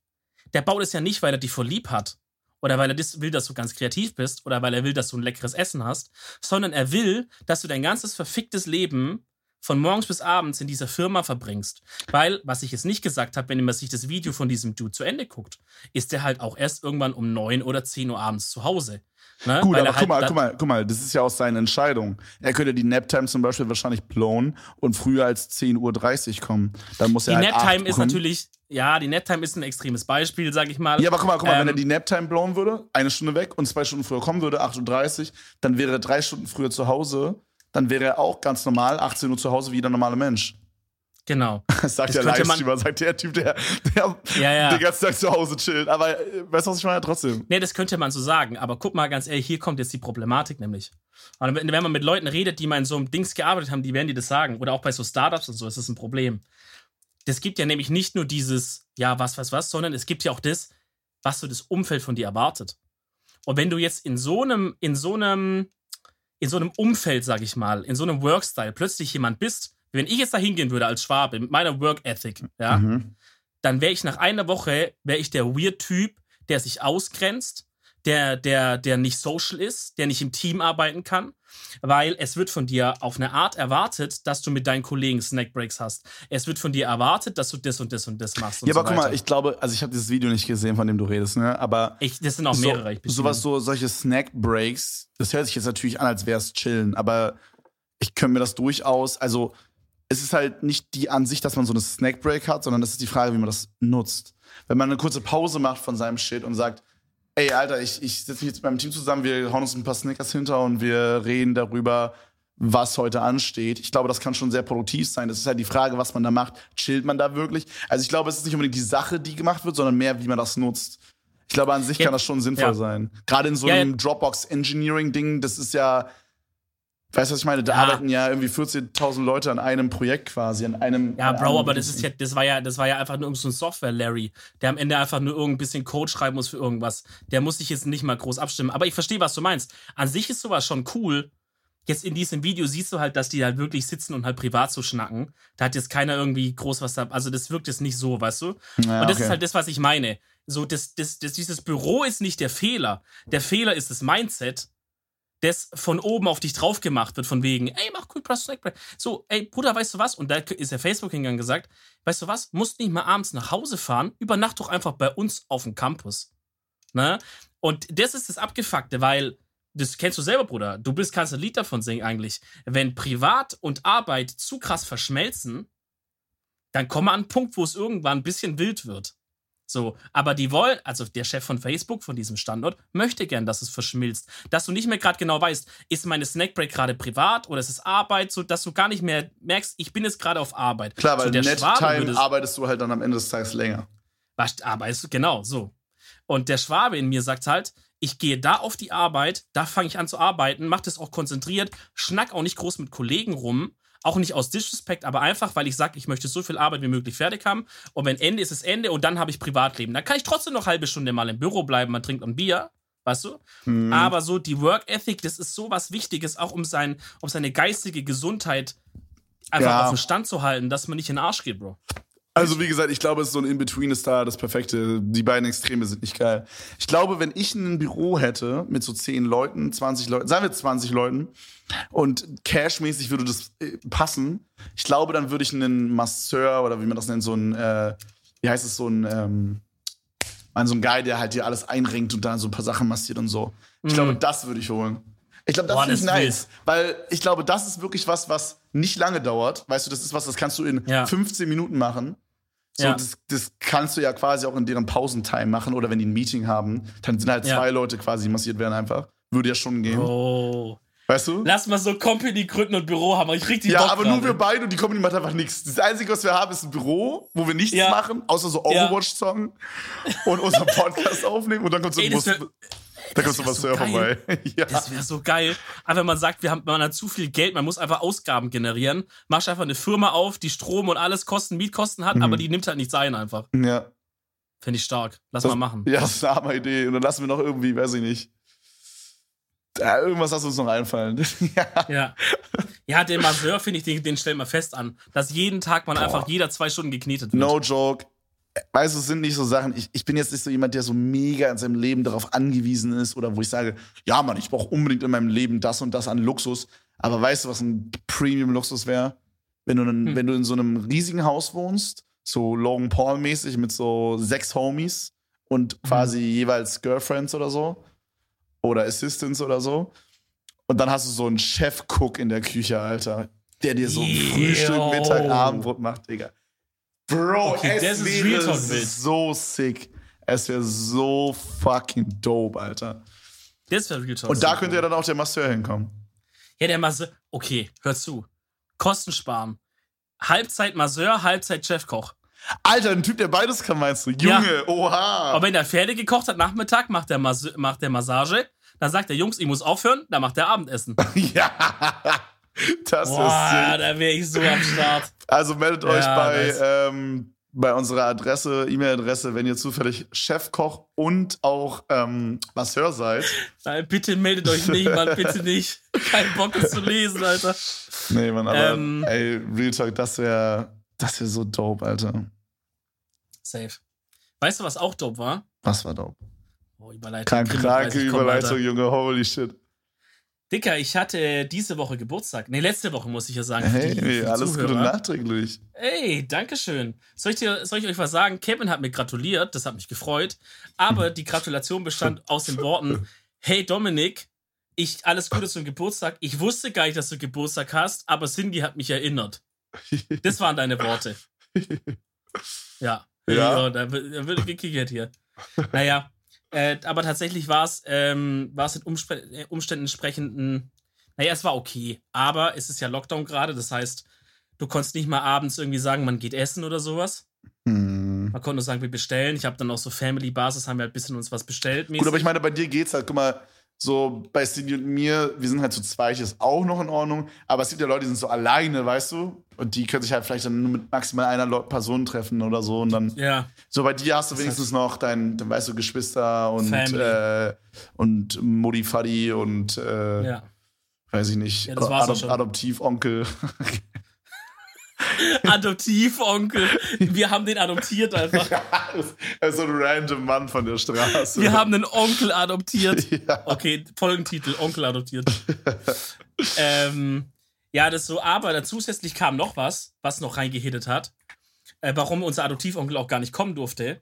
B: der baut es ja nicht, weil er dich voll lieb hat. Oder weil er das will, dass du ganz kreativ bist. Oder weil er will, dass du ein leckeres Essen hast. Sondern er will, dass du dein ganzes verficktes Leben von morgens bis abends in dieser Firma verbringst. Weil, was ich jetzt nicht gesagt habe, wenn man sich das Video von diesem Dude zu Ende guckt, ist er halt auch erst irgendwann um 9 oder 10 Uhr abends zu Hause.
A: Ne? Gut, Weil aber guck, halt mal, guck mal, guck mal, das ist ja auch seine Entscheidung. Er könnte die Naptime zum Beispiel wahrscheinlich blown und früher als 10.30 Uhr kommen. Dann muss er
B: die halt Naptime ist natürlich, ja, die Naptime ist ein extremes Beispiel, sag ich mal.
A: Ja, aber guck mal, guck mal, ähm, wenn er ähm, die Naptime blown würde, eine Stunde weg und zwei Stunden früher kommen würde, 8.30 Uhr, dann wäre er drei Stunden früher zu Hause, dann wäre er auch ganz normal, 18 Uhr zu Hause wie jeder normale Mensch.
B: Genau.
A: Das [laughs] sagt das der Livestreamer, sagt der Typ, der, der ja, ja. den ganzen Tag zu Hause chillt. Aber äh, weißt du, was ich meine? Trotzdem.
B: Nee, das könnte man so sagen. Aber guck mal ganz ehrlich, hier kommt jetzt die Problematik nämlich. Und wenn man mit Leuten redet, die mal in so einem Dings gearbeitet haben, die werden dir das sagen. Oder auch bei so Startups und so ist das ein Problem. Das gibt ja nämlich nicht nur dieses, ja, was, was, was, sondern es gibt ja auch das, was so das Umfeld von dir erwartet. Und wenn du jetzt in so einem, in so einem, in so einem Umfeld, sag ich mal, in so einem Workstyle plötzlich jemand bist, wenn ich jetzt da hingehen würde als Schwabe mit meiner Work Ethic, ja, mhm. dann wäre ich nach einer Woche, wäre ich der Weird Typ, der sich ausgrenzt, der, der, der nicht social ist, der nicht im Team arbeiten kann, weil es wird von dir auf eine Art erwartet, dass du mit deinen Kollegen Snackbreaks hast. Es wird von dir erwartet, dass du das und das und das machst. Und
A: ja, aber so guck mal, ich glaube, also ich habe dieses Video nicht gesehen, von dem du redest, ne? Aber
B: ich, das sind auch mehrere.
A: So, sowas, so solche Snackbreaks, das hört sich jetzt natürlich an, als wäre es chillen, aber ich könnte mir das durchaus, also es ist halt nicht die Ansicht, dass man so eine Snackbreak hat, sondern das ist die Frage, wie man das nutzt. Wenn man eine kurze Pause macht von seinem Shit und sagt, ey, Alter, ich, ich sitze mich jetzt mit meinem Team zusammen, wir hauen uns ein paar Snickers hinter und wir reden darüber, was heute ansteht. Ich glaube, das kann schon sehr produktiv sein. Das ist halt die Frage, was man da macht. Chillt man da wirklich? Also ich glaube, es ist nicht unbedingt die Sache, die gemacht wird, sondern mehr, wie man das nutzt. Ich glaube, an sich
B: Ja.
A: kann das schon sinnvoll
B: Ja.
A: sein. Gerade in so
B: Ja,
A: einem Dropbox-Engineering-Ding, das ist ja, weißt du, was ich meine? Da
B: Ja.
A: arbeiten ja irgendwie 14.000 Leute an einem Projekt quasi, an einem.
B: Ja,
A: an
B: Bro,
A: einem
B: aber das ist ja, das war ja, das war ja einfach nur so ein Software-Larry, der am Ende einfach nur irgendein bisschen Code schreiben muss für irgendwas. Der muss sich jetzt nicht mal groß abstimmen. Aber ich verstehe, was du meinst. An sich ist sowas schon cool. Jetzt in diesem Video siehst du halt, dass die halt wirklich sitzen und halt privat so schnacken. Da hat jetzt keiner irgendwie groß was da. Also das wirkt jetzt nicht so, weißt du?
A: Ja,
B: und das
A: okay.
B: ist halt das, was ich meine. So, das, das, das, dieses Büro ist nicht der Fehler. Der Fehler ist das Mindset, das von oben auf dich drauf gemacht wird, von wegen, ey, mach cool Plus Snack Break. So, ey, Bruder, weißt du was? Und da ist der Facebook hingegangen gesagt, weißt du was? Musst nicht mal abends nach Hause fahren, übernacht doch einfach bei uns auf dem Campus. Ne? Und das ist das Abgefuckte, weil, das kennst du selber, Bruder. Du bist, kannst ein Lied davon singen eigentlich. Wenn Privat und Arbeit zu krass verschmelzen, dann kommen wir an einen Punkt, wo es irgendwann ein bisschen wild wird. So, aber die wollen, also der Chef von Facebook, von diesem Standort, möchte gern, dass es verschmilzt. Dass du nicht mehr gerade genau weißt, ist meine Snackbreak gerade privat oder ist es Arbeit, so dass du gar nicht mehr merkst, ich bin jetzt gerade auf Arbeit.
A: Klar, weil
B: so, der
A: Net-Time
B: es-
A: arbeitest du halt dann am Ende des Tages länger.
B: was arbeitest du? Genau, so. Und der Schwabe in mir sagt halt, ich gehe da auf die Arbeit, da fange ich an zu arbeiten, mach das auch konzentriert, schnack auch nicht groß mit Kollegen rum, auch nicht aus Disrespect, aber einfach, weil ich sage, ich möchte so viel Arbeit wie möglich fertig haben und wenn Ende ist, ist Ende und dann habe ich Privatleben. Dann kann ich trotzdem noch eine halbe Stunde mal im Büro bleiben, man trinkt ein Bier, weißt du?
A: Mhm.
B: Aber so die Work Ethic, das ist so was Wichtiges, auch um, sein, um seine geistige Gesundheit einfach
A: Ja.
B: auf den Stand zu halten, dass man nicht in den Arsch geht, Bro.
A: Also wie gesagt, ich glaube, es ist so ein In-Between ist da das Perfekte. Die beiden Extreme sind nicht geil. Ich glaube, wenn ich ein Büro hätte mit so 10 Leuten, 20 Leuten, sagen wir 20 Leuten und cashmäßig würde das äh, passen, ich glaube, dann würde ich einen Masseur oder wie man das nennt, so ein, äh, wie heißt es, so ein, ähm, so ein Guy, der halt dir alles einrenkt und dann so ein paar Sachen massiert und so. Ich
B: Mhm.
A: glaube, das würde ich holen. Ich glaube, das
B: Boah,
A: finde ich
B: das
A: nice. Weil ich glaube, das ist wirklich was, was nicht lange dauert. Weißt du, das ist was, das kannst du in
B: Ja.
A: 15 Minuten machen. So,
B: Ja.
A: das, das kannst du ja quasi auch in deren Pausentime machen oder wenn die ein Meeting haben, dann sind halt
B: Ja.
A: zwei Leute quasi die massiert werden einfach. Würde ja schon gehen.
B: Oh.
A: Weißt du?
B: Lass mal so Company gründen und Büro haben. Ich richtig
A: Ja,
B: Bock
A: aber nur
B: gerade.
A: wir beide und die Comedy macht einfach nichts. Das Einzige, was wir haben, ist ein Büro, wo wir nichts
B: Ja.
A: machen, außer so. Overwatch-Song und unseren [laughs] Podcast aufnehmen und dann kommt so ein Bus. Da kommt so
B: wär
A: was
B: so
A: vorbei. ja.
B: Das wäre so geil. Aber wenn man sagt, wir haben, man hat zu viel Geld, man muss einfach Ausgaben generieren, machst einfach eine Firma auf, die Strom und alles Kosten, Mietkosten hat,
A: Mhm.
B: aber die nimmt halt nichts ein einfach.
A: ja.
B: Finde ich stark. Lass
A: Das-
B: mal machen.
A: Ja, das ist eine arme Idee. Und dann lassen wir noch irgendwie, weiß ich nicht. Ja, irgendwas lass uns noch einfallen. [laughs] ja.
B: Ja. Ja, den Masseur, finde ich, den, den stellen wir fest an. Dass jeden Tag man einfach jeder zwei Stunden geknetet wird.
A: No joke. Weißt du, es sind nicht so Sachen, ich, ich bin jetzt nicht so jemand, der so mega in seinem Leben darauf angewiesen ist oder wo ich sage, ja Mann, ich brauche unbedingt in meinem Leben das und das an Luxus. Aber weißt du, was ein Premium-Luxus wäre? Wenn, du in-
B: Hm.
A: wenn du in so einem riesigen Haus wohnst, so Logan Paul-mäßig mit so sechs Homies und quasi jeweils Girlfriends oder so oder Assistants oder so. Und dann hast du so einen Chef-Cook in der Küche, Alter, der dir so
B: Yo.
A: Frühstück, Mittag, Abendbrot macht, Digga. Bro,
B: Okay,
A: es
B: das ist
A: wäre so sick. Es wäre so fucking dope, Alter.
B: Das wäre Real Talk.
A: Und da könnte ja dann auch der Masseur hinkommen.
B: Ja, der Masseur. Okay, hör zu. Kosten sparen. Halbzeit Masseur, Halbzeit Chefkoch.
A: Alter, ein Typ, der beides kann, meinst du? Junge, oha.
B: Aber wenn der fertig gekocht hat, Nachmittag macht der, Mas macht der Massage. Dann sagt der Jungs, ich muss aufhören, dann macht der Abendessen. [laughs]
A: ja. Das
B: Boah,
A: ist
B: da wäre ich so am Start.
A: Also meldet euch
B: Ja,
A: bei,
B: nice.
A: ähm, bei unserer Adresse, E-Mail-Adresse, wenn ihr zufällig Chefkoch und auch ähm, Masseur seid.
B: Nein, bitte meldet euch nicht, Mann, bitte nicht. [laughs] Kein Bock, das zu lesen, Alter.
A: Nee, Mann, aber
B: Ähm.
A: ey, Real Talk, das wäre das wär so dope, Alter.
B: Safe. Weißt du, was auch dope war?
A: Was war dope?
B: Oh, Überleitung.
A: Kranke
B: 30, komm,
A: Überleitung. Junge, holy shit.
B: Dicker, ich hatte diese Woche Geburtstag. Nee, letzte Woche muss ich ja sagen.
A: Hey,
B: die
A: alles Gute
B: Zuhörer.
A: nachträglich.
B: Ey, Dankeschön. Soll ich, dir, soll ich euch was sagen? Kevin hat mir gratuliert, das hat mich gefreut. Aber die Gratulation bestand aus den Worten: Hey Dominik, ich alles Gute zum Geburtstag. Ich wusste gar nicht, dass du Geburtstag hast, aber Cindy hat mich erinnert. Das waren deine Worte. [laughs] Ja.
A: Ja.
B: wird, da wird gekickert hier. Naja. Äh, aber tatsächlich war es ähm, war's in Umspre äh, Umständen entsprechend ein. Naja, es war okay. Aber es ist ja Lockdown gerade. Das heißt, du konntest nicht mal abends irgendwie sagen, man geht essen oder sowas. Hm. Man konnte nur sagen, wir bestellen. Ich habe dann auch so Family-Basis, haben wir halt ein bisschen uns was bestellt.
A: Mäßig. Gut, aber ich meine, bei dir geht's halt, guck mal, so bei Cindy und mir, wir sind halt zu zweit, ist auch noch in Ordnung. Aber es gibt ja Leute, die sind so alleine, weißt du? Und die können sich halt vielleicht dann nur mit maximal einer Person treffen oder so. Und dann.
B: Ja.
A: So bei dir hast du wenigstens noch dein, dann weißt du, Geschwister und, äh, und Mutti Faddy und äh, ja. weiß ich nicht, ja, Adop Adoptivonkel. [laughs] [laughs]
B: Adoptivonkel. Wir haben den adoptiert einfach.
A: er ist so ein random Mann von der Straße.
B: Wir haben einen Onkel adoptiert. [laughs] Ja. Okay, Folgentitel: Onkel adoptiert. [laughs] ähm, ja, das so, aber dann zusätzlich kam noch was, was noch reingehittet hat. Äh, warum unser Adoptivonkel auch gar nicht kommen durfte.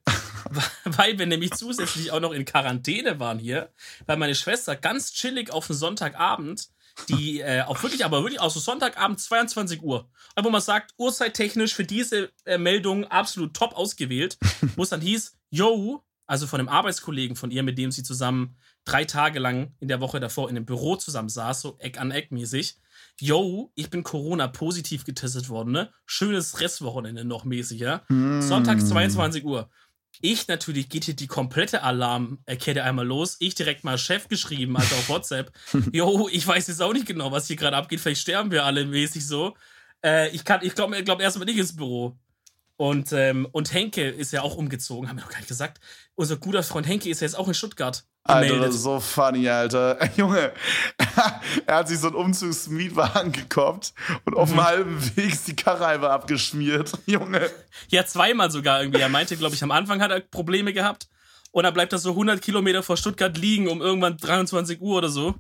B: weil wir nämlich zusätzlich auch noch in Quarantäne waren hier, weil meine Schwester ganz chillig auf den Sonntagabend die äh, auch wirklich, aber wirklich aus so Sonntagabend 22 Uhr. wo man sagt, uhrzeittechnisch für diese äh, Meldung absolut top ausgewählt, [laughs] wo es dann hieß, yo, also von einem Arbeitskollegen von ihr, mit dem sie zusammen drei Tage lang in der Woche davor in einem Büro zusammen saß, so Eck an Eck mäßig. Yo, ich bin Corona positiv getestet worden, ne? Schönes Restwochenende noch mäßig, ja? Mm. Sonntag 22 Uhr. Ich natürlich geht hier die komplette Alarmkette einmal los. Ich direkt mal Chef geschrieben, also auf WhatsApp. [laughs] Jo, ich weiß jetzt auch nicht genau, was hier gerade abgeht. Vielleicht sterben wir alle mäßig so. Äh, ich kann, ich glaube glaub erstmal nicht ins Büro. Und, ähm, und Henke ist ja auch umgezogen, haben wir noch gar nicht gesagt. Unser guter Freund Henke ist ja jetzt auch in Stuttgart.
A: Alter, das ist so funny, Alter. [laughs] Junge, [laughs] er hat sich so einen Umzugsmietwagen gekoppt und auf dem mhm. halben Weg ist die Karre einfach abgeschmiert. [laughs] Junge.
B: Ja, zweimal sogar irgendwie. Er meinte, glaube ich, am Anfang hat er Probleme gehabt. Und dann bleibt er so 100 Kilometer vor Stuttgart liegen um irgendwann 23 Uhr oder so.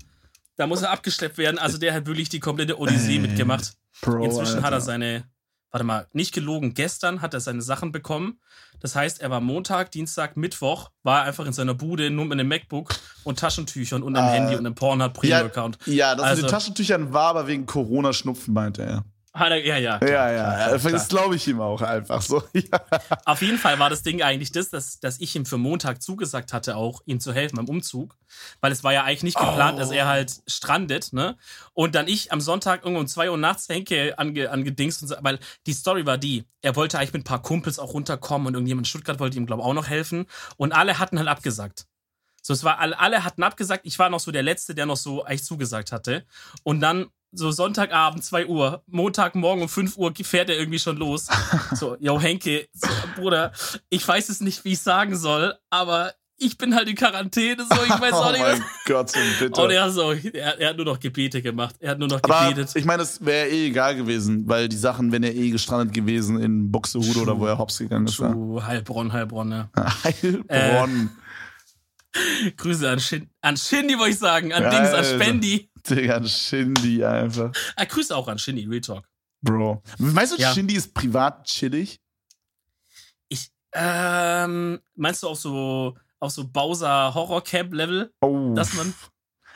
B: Da muss er abgeschleppt werden. Also der hat wirklich die komplette Odyssee mitgemacht. Bro, Inzwischen Alter. hat er seine warte mal, nicht gelogen, gestern hat er seine Sachen bekommen. Das heißt, er war Montag, Dienstag, Mittwoch, war er einfach in seiner Bude nur mit einem MacBook und Taschentüchern und einem äh, Handy und einem Pornhub Premium-Account.
A: Ja, ja, das also, mit den Taschentüchern war aber wegen Corona-Schnupfen, meinte er.
B: Er, ja, ja.
A: Klar, ja, ja. Klar, das glaube ich ihm auch einfach so. [laughs] Ja.
B: Auf jeden Fall war das Ding eigentlich das, dass, dass ich ihm für Montag zugesagt hatte, auch ihm zu helfen beim Umzug. Weil es war ja eigentlich nicht geplant, oh. dass er halt strandet, ne? Und dann ich am Sonntag irgendwo um zwei Uhr nachts Henke ange, angedingst und so, weil die Story war die, er wollte eigentlich mit ein paar Kumpels auch runterkommen und irgendjemand in Stuttgart wollte ihm, glaube ich, auch noch helfen. Und alle hatten halt abgesagt. So, es war, alle, alle hatten abgesagt. Ich war noch so der Letzte, der noch so eigentlich zugesagt hatte. Und dann so Sonntagabend, 2 Uhr, Montagmorgen um 5 Uhr fährt er irgendwie schon los. [laughs] So, yo, Henke, so, Bruder, ich weiß es nicht, wie ich sagen soll, aber ich bin halt in Quarantäne, so, ich weiß [laughs] auch nicht.
A: Oh mein Gott, so bitte.
B: Und er, so, er, er, hat nur noch Gebete gemacht. Er hat nur noch aber gebetet.
A: Ich meine, es wäre eh egal gewesen, weil die Sachen wären ja eh gestrandet gewesen in Buxtehude oder wo er hops gegangen ist.
B: True. Heilbronn, Heilbronn, ja. [laughs]
A: Heilbronn.
B: Äh, Grüße an, Shin an Shindy, wollte ich sagen, an ja, Dings, an Spendi.
A: Digga, Shindy einfach.
B: Ah, Grüße auch an Shindy, Real Talk.
A: Bro. Meinst du, ja. Shindy ist privat chillig?
B: Ich, ähm, meinst du auch so, auf so Bowser Horror Camp Level?
A: Oh.
B: Dass man,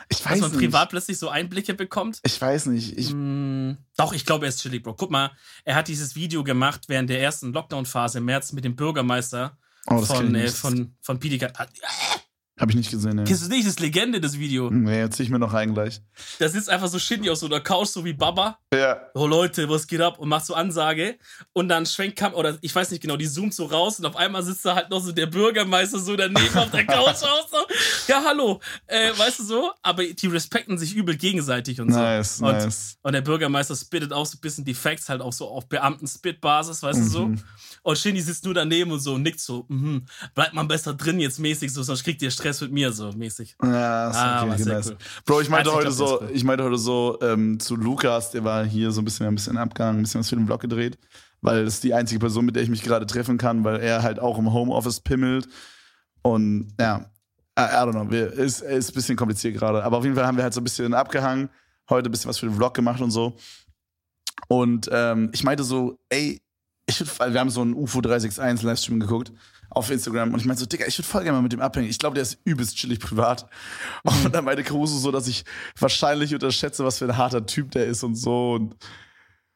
A: ich weiß
B: dass man nicht. privat plötzlich so Einblicke bekommt?
A: Ich weiß nicht. Ich
B: mm, doch, ich glaube, er ist chillig, Bro. Guck mal, er hat dieses Video gemacht während der ersten Lockdown-Phase im März mit dem Bürgermeister oh, von, äh, von, von PDK.
A: Hab ich nicht gesehen, ja.
B: Kennst du nicht? Das ist Legende, das Video.
A: Nee, jetzt zieh ich mir noch rein gleich.
B: Da sitzt einfach so Shindy auf so einer Couch, so wie Baba.
A: Ja.
B: Oh Leute, was geht ab? Und macht so Ansage. Und dann schwenkt kam, oder ich weiß nicht genau, die zoomt so raus und auf einmal sitzt da halt noch so der Bürgermeister so daneben auf der [laughs] Couch aus. So. Ja, hallo. Äh, weißt du so? Aber die respekten sich übel gegenseitig und so.
A: Nice,
B: und,
A: nice.
B: Und der Bürgermeister spittet auch so ein bisschen die Facts halt auch so auf Beamten-Spit-Basis, weißt mhm. du so? Und Shindy sitzt nur daneben und so und nickt so, mhm, bleibt man besser drin jetzt mäßig so, sonst kriegt ihr Stress mit mir so mäßig.
A: Ja, ist ah, okay, nice. cool. Bro, ich meinte heute so, ich meinte heute so ähm, zu Lukas, der war hier so ein bisschen, ein bisschen abgegangen, ein bisschen was für den Vlog gedreht, weil das ist die einzige Person, mit der ich mich gerade treffen kann, weil er halt auch im Homeoffice pimmelt und ja, I, I don't know, wir, ist, ist ein bisschen kompliziert gerade, aber auf jeden Fall haben wir halt so ein bisschen abgehangen, heute ein bisschen was für den Vlog gemacht und so. Und ähm, ich meinte so, ey, ich würd, wir haben so einen UFO 361 Livestream geguckt auf Instagram und ich meinte so, Digga, ich würde voll gerne mal mit dem abhängen. Ich glaube, der ist übelst chillig privat. Mhm. [laughs] Und dann meinte Caruso so, dass ich wahrscheinlich unterschätze, was für ein harter Typ der ist und so. Und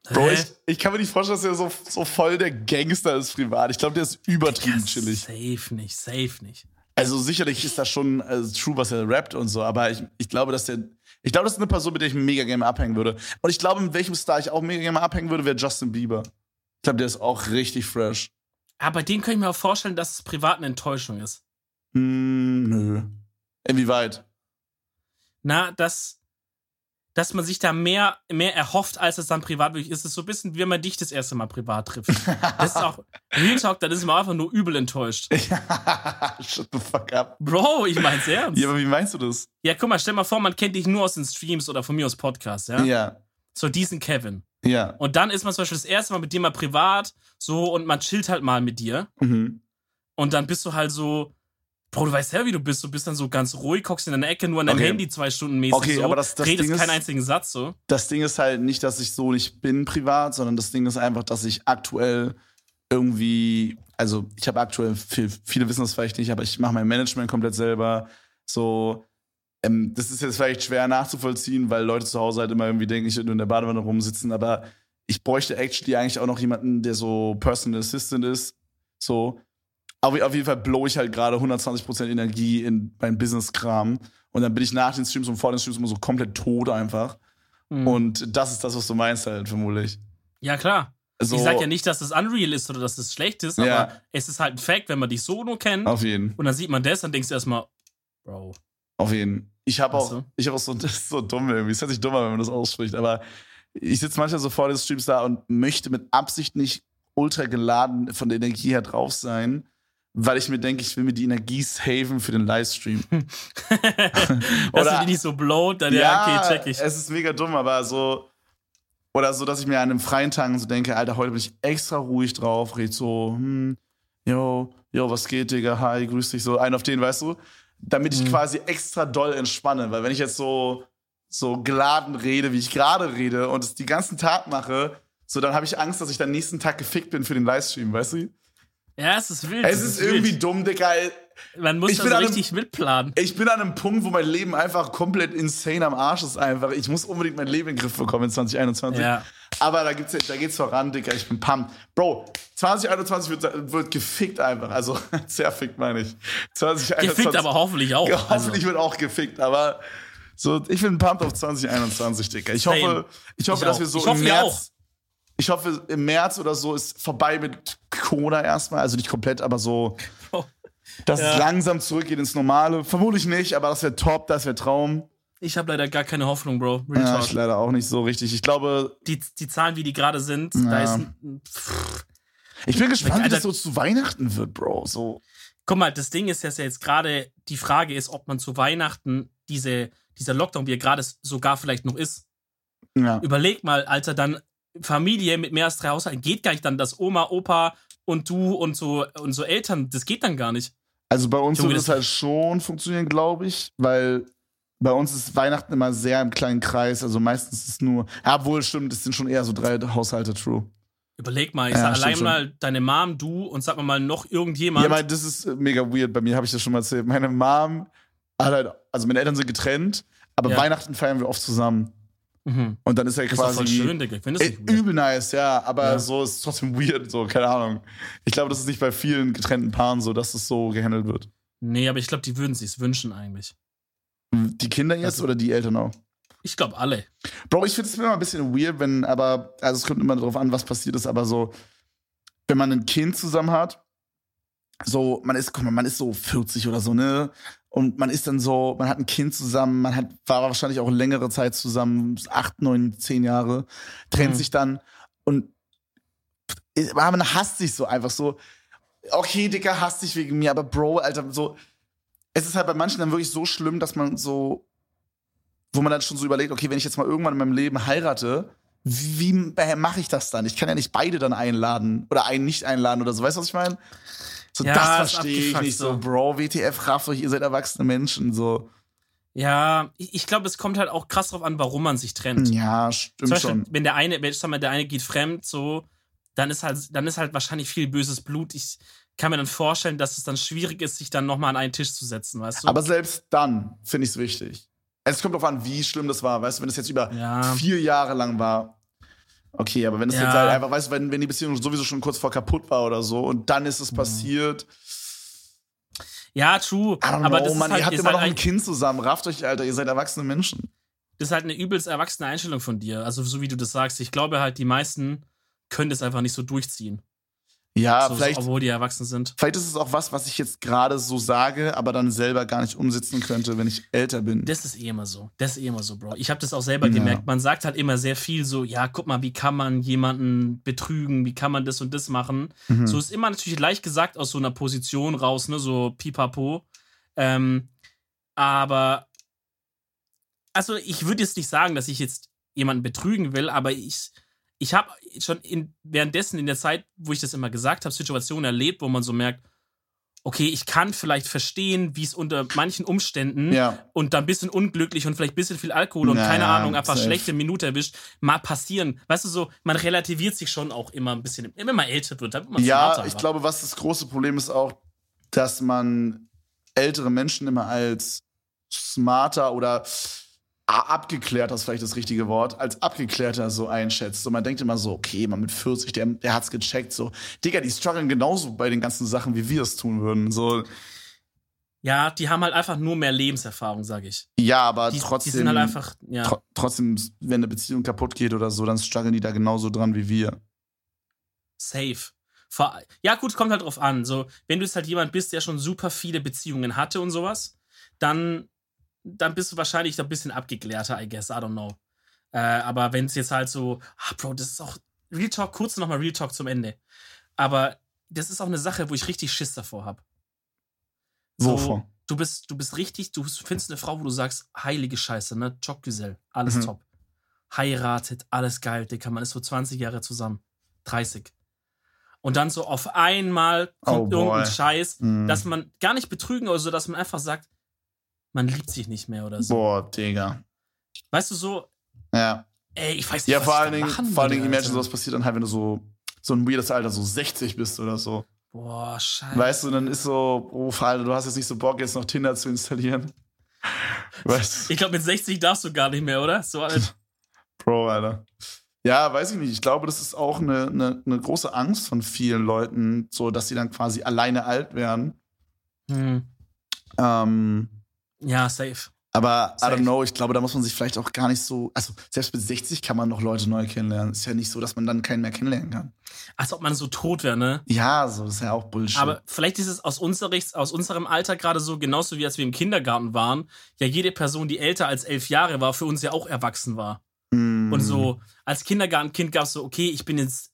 A: Bro, ich, ich, kann mir nicht vorstellen, dass er so, so voll der Gangster ist privat. Ich glaube, der ist übertrieben chillig.
B: Safe nicht, safe nicht.
A: Also sicherlich ist das schon also, true, was er rappt und so, aber ich, ich glaube, dass der. Ich glaube, das ist eine Person, mit der ich mega gerne abhängen würde. Und ich glaube, mit welchem Star ich auch mega gerne abhängen würde, wäre Justin Bieber. Ich glaube, der ist auch richtig fresh.
B: Aber bei denen kann ich mir auch vorstellen, dass es privat eine Enttäuschung ist.
A: Hm, nö. Inwieweit?
B: Na, dass, dass man sich da mehr, mehr erhofft, als es dann privat wirklich ist. Es ist so ein bisschen, wie wenn man dich das erste Mal privat trifft. Das ist auch, [laughs] Real Talk, dann ist man einfach nur übel enttäuscht.
A: Shut the fuck up.
B: Bro, ich mein's ernst.
A: Ja, aber wie meinst du das?
B: Ja, guck mal, stell mal vor, man kennt dich nur aus den Streams oder von mir aus Podcasts, ja?
A: Ja.
B: So diesen Kevin.
A: Ja.
B: Und dann ist man zum Beispiel das erste Mal mit dir mal privat, so, und man chillt halt mal mit dir.
A: Mhm.
B: Und dann bist du halt so, Bro, du weißt selber, wie du bist. Du bist dann so ganz ruhig, guckst in deiner Ecke, nur an deinem
A: Okay.
B: Handy zwei Stunden mäßig.
A: Okay,
B: so,
A: aber das- das
B: redest
A: Ding
B: keinen
A: ist-
B: einzigen Satz so.
A: Das Ding ist halt nicht, dass ich so nicht bin privat, sondern das Ding ist einfach, dass ich aktuell irgendwie, also ich habe aktuell, viel, viele wissen das vielleicht nicht, aber ich mache mein Management komplett selber. So, ähm, das ist jetzt vielleicht schwer nachzuvollziehen, weil Leute zu Hause halt immer irgendwie denken, ich würde nur in der Badewanne rumsitzen, aber ich bräuchte actually eigentlich auch noch jemanden, der so Personal Assistant ist. So, auf, auf jeden Fall blow ich halt gerade 120% Energie in mein Business-Kram. Und dann bin ich nach den Streams und vor den Streams immer so komplett tot einfach.
B: Mhm.
A: Und das ist das, was du meinst halt, vermutlich.
B: ja, klar.
A: Also,
B: ich sag ja nicht, dass das unreal ist oder dass das schlecht ist, aber
A: Ja.
B: es ist halt ein Fact, wenn man dich so nur kennt
A: Auf jeden,
B: und dann sieht man das, dann denkst du erstmal, Bro.
A: auf jeden. Ich habe auch,
B: so.
A: ich habe auch so, das [laughs] ist so dumm irgendwie. Es hört sich dumm an, wenn man das ausspricht, aber ich sitze manchmal so vor den Streams da und möchte mit Absicht nicht ultra geladen von der Energie her drauf sein, weil ich mir denke, ich will mir die Energie saven für den Livestream. [laughs]
B: dass
A: Oder-
B: du die nicht so blowt, dann ja, okay, check ich.
A: Es ist mega dumm, aber so. Oder so, dass ich mir an einem freien Tag so denke, Alter, heute bin ich extra ruhig drauf, red so, hm, yo, yo, was geht, Digga, hi, grüß dich, so, einen auf den, weißt du? Damit ich
B: Mhm.
A: quasi extra doll entspanne, weil wenn ich jetzt so, so geladen rede, wie ich gerade rede und es den ganzen Tag mache, so, dann habe ich Angst, dass ich dann nächsten Tag gefickt bin für den Livestream, weißt du?
B: Ja, es ist wild.
A: Es ist irgendwie
B: wild.
A: dumm, Digga.
B: Man muss
A: ich
B: da
A: bin
B: so
A: an einem-
B: richtig mitplanen.
A: Ich bin an einem Punkt, wo mein Leben einfach komplett insane am Arsch ist einfach. Ich muss unbedingt mein Leben in den Griff bekommen in 2021.
B: Ja.
A: Aber da, gibt's, da geht's voran, Digga. Ich bin pumped. Bro, 2021 wird, wird gefickt einfach. Also, [laughs] sehr fickt meine ich. 2021,
B: Gefickt aber hoffentlich auch. Also,
A: hoffentlich wird auch gefickt, aber so, ich bin pumped auf 2021, Digga. Ich
B: Same.
A: hoffe, ich hoffe,
B: Ich
A: dass
B: auch.
A: wir so
B: Ich
A: im März.
B: auch.
A: Ich hoffe, im März oder so ist vorbei mit Corona erstmal. Also nicht komplett, aber so, [laughs] dass
B: Ja.
A: es langsam zurückgeht ins Normale. Vermutlich nicht, aber das wäre top, das wäre Traum.
B: Ich habe leider gar keine Hoffnung, Bro. Real
A: Ja, ich leider auch nicht so richtig. Ich glaube,
B: die, die Zahlen, wie die gerade sind, da
A: Ja.
B: ist. Pff.
A: ich bin gespannt, wie das so zu Weihnachten wird, Bro. So.
B: Guck mal, das Ding ist, dass ja jetzt gerade die Frage ist, ob man zu Weihnachten diese, dieser Lockdown, wie er gerade sogar vielleicht noch ist,
A: Ja.
B: überleg mal, Alter, dann Familie mit mehr als drei Haushalten, geht gar nicht dann, dass Oma, Opa und du und so, und so Eltern, das geht dann gar nicht.
A: Also bei uns
B: Junge,
A: wird es
B: das-
A: halt schon funktionieren, glaube ich, weil bei uns ist Weihnachten immer sehr im kleinen Kreis. Also meistens ist es nur, ja, wohl stimmt, es sind schon eher so drei Haushalte, true.
B: Überleg mal, ich
A: Ja,
B: sag allein
A: schon.
B: mal deine Mom, du und sag mal mal noch irgendjemand.
A: Ja, mein, das ist äh, mega weird. Bei mir habe ich das schon mal erzählt. Meine Mom hat halt, also meine Eltern sind getrennt, aber
B: Ja.
A: Weihnachten feiern wir oft zusammen.
B: mhm.
A: Und dann ist er
B: Das ist doch
A: quasi.
B: voll schön, Digga. Ich finde das nicht weird.
A: übel nice, ja, aber
B: Ja.
A: so ist es trotzdem weird, so, keine Ahnung. Ich glaube, das ist nicht bei vielen getrennten Paaren so, dass es so gehandelt wird.
B: Nee, aber ich glaube, die würden sich's wünschen eigentlich.
A: Die Kinder jetzt
B: Also-
A: oder die Eltern auch?
B: Ich glaube alle.
A: Bro, ich finde es immer ein bisschen weird, wenn, aber, also es kommt immer darauf an, was passiert ist, aber so, wenn man ein Kind zusammen hat, so, man ist, guck mal, man ist so 40 oder so, ne? Und man ist dann so, man hat ein Kind zusammen, man hat, war wahrscheinlich auch längere Zeit zusammen, acht, neun, zehn Jahre, trennt
B: Mhm.
A: sich dann und man hasst sich so einfach so. Okay, Dicker, hasst dich wegen mir, aber Bro, Alter, so, es ist halt bei manchen dann wirklich so schlimm, dass man so, wo man dann schon so überlegt, okay, wenn ich jetzt mal irgendwann in meinem Leben heirate, wie mache ich das dann? Ich kann ja nicht beide dann einladen oder einen nicht einladen oder so. Weißt du, was ich meine? So,
B: Ja,
A: das verstehe ich nicht so. Bro, WTF, rafft euch, ihr seid erwachsene Menschen, so.
B: Ja, ich, ich glaube, es kommt halt auch krass drauf an, warum man sich trennt.
A: Ja,
B: Zum
A: stimmt
B: Beispiel,
A: schon.
B: wenn der eine, wenn, sag mal, der eine geht fremd, so, dann ist halt, dann ist halt wahrscheinlich viel böses Blut. Ich kann mir dann vorstellen, dass es dann schwierig ist, sich dann nochmal an einen Tisch zu setzen, weißt du?
A: Aber selbst dann finde ich es wichtig. Es kommt darauf an, wie schlimm das war. Weißt du, wenn es jetzt über
B: Ja.
A: vier Jahre lang war. Okay, aber wenn es
B: Ja.
A: jetzt halt einfach, weißt du, wenn, wenn die Beziehung sowieso schon kurz vor kaputt war oder so und dann ist
B: Mhm.
A: es passiert.
B: ja, true. Aber
A: know,
B: das
A: Mann,
B: ist halt,
A: ihr habt immer
B: halt
A: noch ein
B: ein-
A: Kind zusammen. Rafft euch, Alter, ihr seid erwachsene Menschen.
B: das ist halt eine übelst erwachsene Einstellung von dir. Also, so wie du das sagst. Ich glaube halt, die meisten können das einfach nicht so durchziehen.
A: Ja,
B: so,
A: vielleicht,
B: obwohl die erwachsen sind.
A: vielleicht ist es auch was, was ich jetzt gerade so sage, aber dann selber gar nicht umsetzen könnte, wenn ich älter bin.
B: Das ist eh immer so. Das ist eh immer so, Bro. Ich habe das auch selber
A: Ja.
B: gemerkt. Man sagt halt immer sehr viel so, ja, guck mal, wie kann man jemanden betrügen, wie kann man das und das machen.
A: Mhm.
B: So ist immer natürlich leicht gesagt aus so einer Position raus, ne, so pipapo. Ähm, aber, also ich würde jetzt nicht sagen, dass ich jetzt jemanden betrügen will, aber ich, ich habe schon in, währenddessen in der Zeit, wo ich das immer gesagt habe, Situationen erlebt, wo man so merkt, okay, ich kann vielleicht verstehen, wie es unter manchen Umständen
A: ja,
B: und dann ein bisschen unglücklich und vielleicht ein bisschen viel Alkohol und
A: Ja,
B: keine Ahnung, einfach
A: safe.
B: schlechte Minute erwischt, mal passieren. Weißt du so, man relativiert sich schon auch immer ein bisschen, immer mal älter wird, dann wird man
A: ja ich glaube, was das große Problem ist auch, dass man ältere Menschen immer als smarter oder a- abgeklärter ist vielleicht das richtige Wort, als abgeklärter so einschätzt. So, man denkt immer so, okay, man mit 40, der, der hat's gecheckt. So, Digga, die strugglen genauso bei den ganzen Sachen, wie wir es tun würden. So,
B: Ja, die haben halt einfach nur mehr Lebenserfahrung, sag ich.
A: ja, aber
B: Die,
A: trotzdem,
B: die sind halt einfach, ja.
A: tro trotzdem, wenn eine Beziehung kaputt geht oder so, dann strugglen die da genauso dran wie wir.
B: Safe. Ja, gut, kommt halt drauf an. So, wenn du jetzt halt jemand bist, der schon super viele Beziehungen hatte und sowas, dann, dann bist du wahrscheinlich ein bisschen abgeklärter, I guess. I don't know. Äh, aber wenn es jetzt halt so, ah, Bro, das ist auch Real Talk, kurz nochmal Real Talk zum Ende. Aber das ist auch eine Sache, wo ich richtig Schiss davor habe.
A: Wovor?
B: Du bist, du bist richtig, du findest eine Frau, wo du sagst, heilige Scheiße, ne? Jobgesell, alles
A: Mhm.
B: top. Heiratet, alles geil, Dicker, man ist so 20 Jahre zusammen. 30. Und dann so auf einmal
A: Oh,
B: kommt
A: boy.
B: irgendein Scheiß,
A: Mm.
B: dass man gar nicht betrügen oder so, dass man einfach sagt, man liebt sich nicht mehr oder so.
A: Boah, Digga.
B: Weißt du so,
A: Ja.
B: ey, ich weiß nicht,
A: Ja,
B: was
A: vor allen Dingen,
B: machen
A: vor allen Dingen, imagine, sowas passiert dann halt, wenn du so, so ein weirdes Alter, so 60 bist oder so.
B: Boah, scheiße.
A: Weißt du, dann ist so, oh, Alter, du hast jetzt nicht so Bock, jetzt noch Tinder zu installieren. [laughs] Weißt du,
B: Ich glaube, mit 60 darfst du gar nicht mehr, oder? So alt. [laughs]
A: Bro, Alter. Ja, weiß ich nicht. Ich glaube, das ist auch eine, eine, eine große Angst von vielen Leuten, so, dass sie dann quasi alleine alt werden.
B: Hm.
A: Ähm,
B: Ja, safe.
A: aber I
B: Safe.
A: don't know, ich glaube, da muss man sich vielleicht auch gar nicht so, also selbst mit 60 kann man noch Leute neu kennenlernen. Ist ja nicht so, dass man dann keinen mehr kennenlernen kann.
B: Als ob man so tot wäre, ne?
A: Ja, so, das ist ja auch Bullshit.
B: Aber vielleicht ist es aus, unserer, aus unserem Alter gerade so, genauso wie als wir im Kindergarten waren, ja jede Person, die älter als elf Jahre war, für uns ja auch erwachsen war.
A: Mm.
B: Und so, als Kindergartenkind gab es so, okay, ich bin jetzt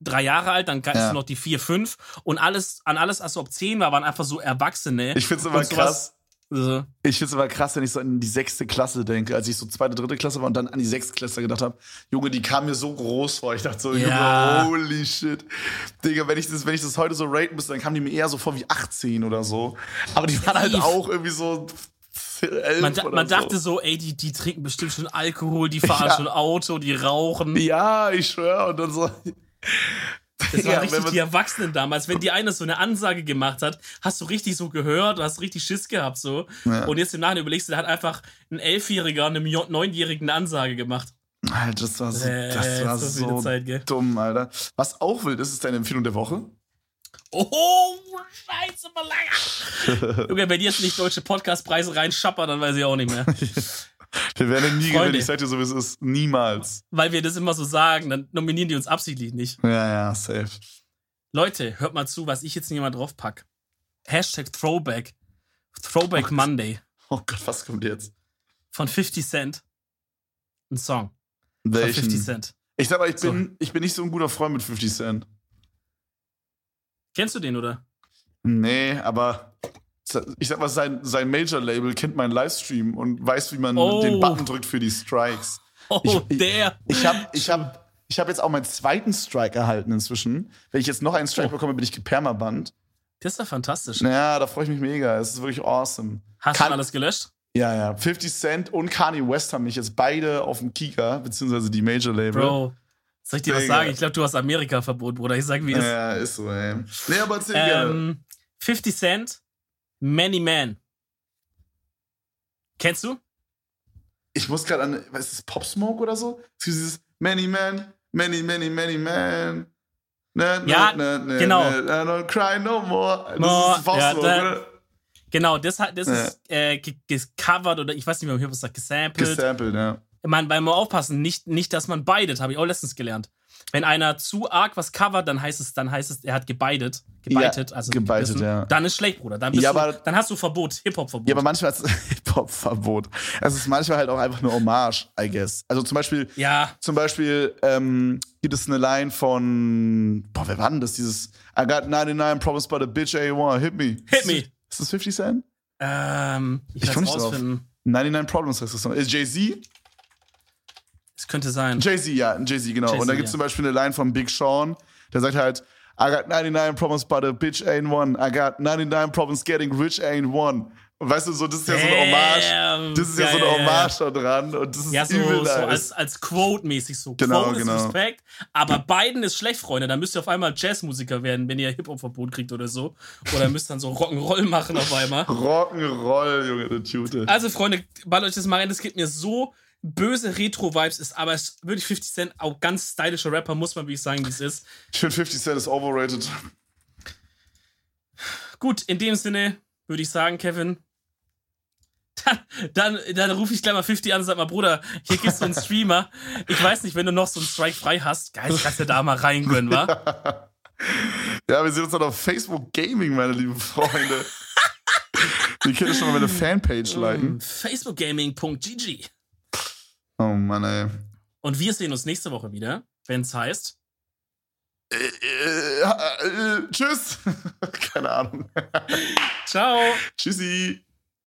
B: drei Jahre alt, dann gab es
A: Ja.
B: noch die vier, fünf und alles, an alles, als ob zehn war, waren einfach so Erwachsene.
A: Ich find's immer
B: Und sowas-
A: krass.
B: So.
A: Ich find's immer krass, wenn ich so an die sechste Klasse denke, als ich so zweite, dritte Klasse war und dann an die sechste Klasse gedacht habe, Junge, die kam mir so groß vor. Ich dachte so,
B: Ja.
A: Junge, holy shit. Digga, wenn ich, das, wenn ich das heute so raten müsste, dann kamen die mir eher so vor wie 18 oder so. Aber die waren halt auch irgendwie so 11
B: Man, man
A: so.
B: dachte so, ey, die, die trinken bestimmt schon Alkohol, die fahren
A: Ja.
B: schon Auto, die rauchen.
A: Ja, ich schwör. Und dann so.
B: Das
A: Digga,
B: waren richtig die Erwachsenen damals. Wenn die eine so eine Ansage gemacht hat, hast du richtig so gehört, hast richtig Schiss gehabt so.
A: Ja.
B: Und jetzt im Nachhinein überlegst du, da hat einfach ein Elfjähriger einem Neunjährigen eine Ansage gemacht.
A: Alter, das war so,
B: Äh,
A: das war
B: so Zeit,
A: dumm, Alter. Was auch wild ist, ist deine Empfehlung der Woche.
B: Oh, scheiße, Malaga. Junge, [laughs] wenn die jetzt nicht deutsche Podcastpreise reinschappern, dann weiß ich auch nicht mehr. [laughs] [laughs]
A: Wir werden nie
B: Freunde.
A: gewinnen. Ich sag dir so, wie es ist. Niemals.
B: Weil wir das immer so sagen, dann nominieren die uns absichtlich nicht.
A: Ja, ja, safe.
B: Leute, hört mal zu, was ich jetzt hier mal draufpack. Hashtag Throwback. Throwback Monday
A: Oh Gott, was kommt jetzt?
B: von 50 Cent. Ein Song von 50
A: Welchen?
B: Cent.
A: Ich sag mal, ich
B: So.
A: bin, ich bin nicht so ein guter Freund mit 50 Cent.
B: Kennst du den, oder?
A: Nee, aber ich sag mal, sein, sein Major-Label kennt meinen Livestream und weiß, wie man
B: Oh.
A: den Button drückt für die Strikes.
B: Oh,
A: Ich-
B: der.
A: Ich hab, ich hab, ich hab jetzt auch meinen zweiten Strike erhalten inzwischen. Wenn ich jetzt noch einen Strike
B: Oh.
A: bekomme, bin ich gepermabannt.
B: Das ist ja fantastisch.
A: Naja, da freue ich mich mega. Es ist wirklich awesome.
B: Hast
A: Kann-
B: du alles gelöscht?
A: Ja, ja. 50 Cent und Kanye West haben mich jetzt beide auf dem Kika, beziehungsweise die Major-Label.
B: Bro, soll ich dir was sagen? Ich glaube, du hast Amerika-Verbot, Bruder. Ich sag, wie es ist.
A: Ja, ist so, ey. Nee, aber erzähl gerne.
B: Ähm, 50 Cent, Many Man. Kennst du?
A: Ich muss gerade an, was ist das, Pop Smoke oder so? Es gibt dieses Many Man, Many, Many, Many Man. Na, na,
B: Ja,
A: na, na,
B: genau.
A: Na, na, don't cry no more. Das
B: No,
A: ist Pop
B: ja,
A: Smoke,
B: da-
A: oder?
B: Genau, das, das
A: Ja.
B: ist äh, ge- gecovert oder ich weiß nicht mehr, wie man sagt, gesampelt.
A: Gesampled, ja.
B: Man, weil man aufpassen, nicht, nicht, dass man beidet, habe ich auch letztens gelernt. Wenn einer zu arg was covert, dann heißt es, dann heißt es, er hat gebeitet. Gebeitet,
A: Ja,
B: also
A: gebeitet,
B: gebissen.
A: ja.
B: Dann ist schlecht, Bruder. Dann, bist
A: Ja,
B: du,
A: aber-
B: dann hast du Verbot, Hip-Hop-Verbot.
A: Ja, aber manchmal ist [laughs] Hip-Hop-Verbot. Es ist manchmal halt auch einfach eine Hommage, I guess. Also zum Beispiel,
B: ja,
A: zum Beispiel ähm, gibt es eine Line von, boah, wer war denn das? Dieses I got 99 problems but a bitch A1, hit me.
B: Hit me.
A: Ist das 50 Cent?
B: ähm, ich,
A: Ich
B: werde
A: nicht drauf.
B: rausfinden.
A: 99 Problems heißt das Song. Ist Jay-Z?
B: Es könnte sein.
A: Jay-Z, ja, Jay-Z, genau.
B: Jay-Z,
A: Und dann gibt es
B: ja.
A: zum Beispiel eine Line von Big Sean, der sagt halt, I got 99 problems but a bitch ain't one. I got 99 problems getting rich ain't one. Weißt du, so, das ist ja so eine Hommage. Das ist ja,
B: Ja,
A: so eine
B: ja, ja, ja.
A: Hommage da dran. Und das ist
B: Ja, so,
A: übel
B: so als, als Quote-mäßig so.
A: Genau,
B: Quote
A: genau.
B: ist Respekt, aber Biden ist schlecht, Freunde. Dann müsst ihr auf einmal Jazzmusiker werden, wenn ihr Hip-Hop-Verbot kriegt oder so. Oder müsst dann so Rock'n'Roll machen auf einmal. [laughs]
A: Rock'n'Roll, Junge, der Tute.
B: Also, Freunde, ballert euch das mal rein. Das gibt mir so böse Retro-Vibes, ist aber es ist wirklich 50 Cent, auch ganz stylischer Rapper, muss man wirklich sagen, wie es ist.
A: Ich finde 50 Cent ist overrated.
B: Gut, in dem Sinne würde ich sagen, Kevin. Dann, dann, dann rufe ich gleich mal 50 an und sag mal, Bruder, hier gibt's so einen Streamer. Ich weiß nicht, wenn du noch so einen Strike frei hast, geil, kannst du da mal reingönnen, wa? [laughs]
A: Ja, wir sehen uns dann auf Facebook Gaming, meine lieben Freunde. [laughs] Wir können schon mal meine Fanpage liken.
B: Facebookgaming.gg.
A: Oh Mann, ey.
B: Und wir sehen uns nächste Woche wieder, wenn es heißt.
A: Äh, äh, äh, tschüss. [laughs] Keine Ahnung.
B: Ciao.
A: Tschüssi.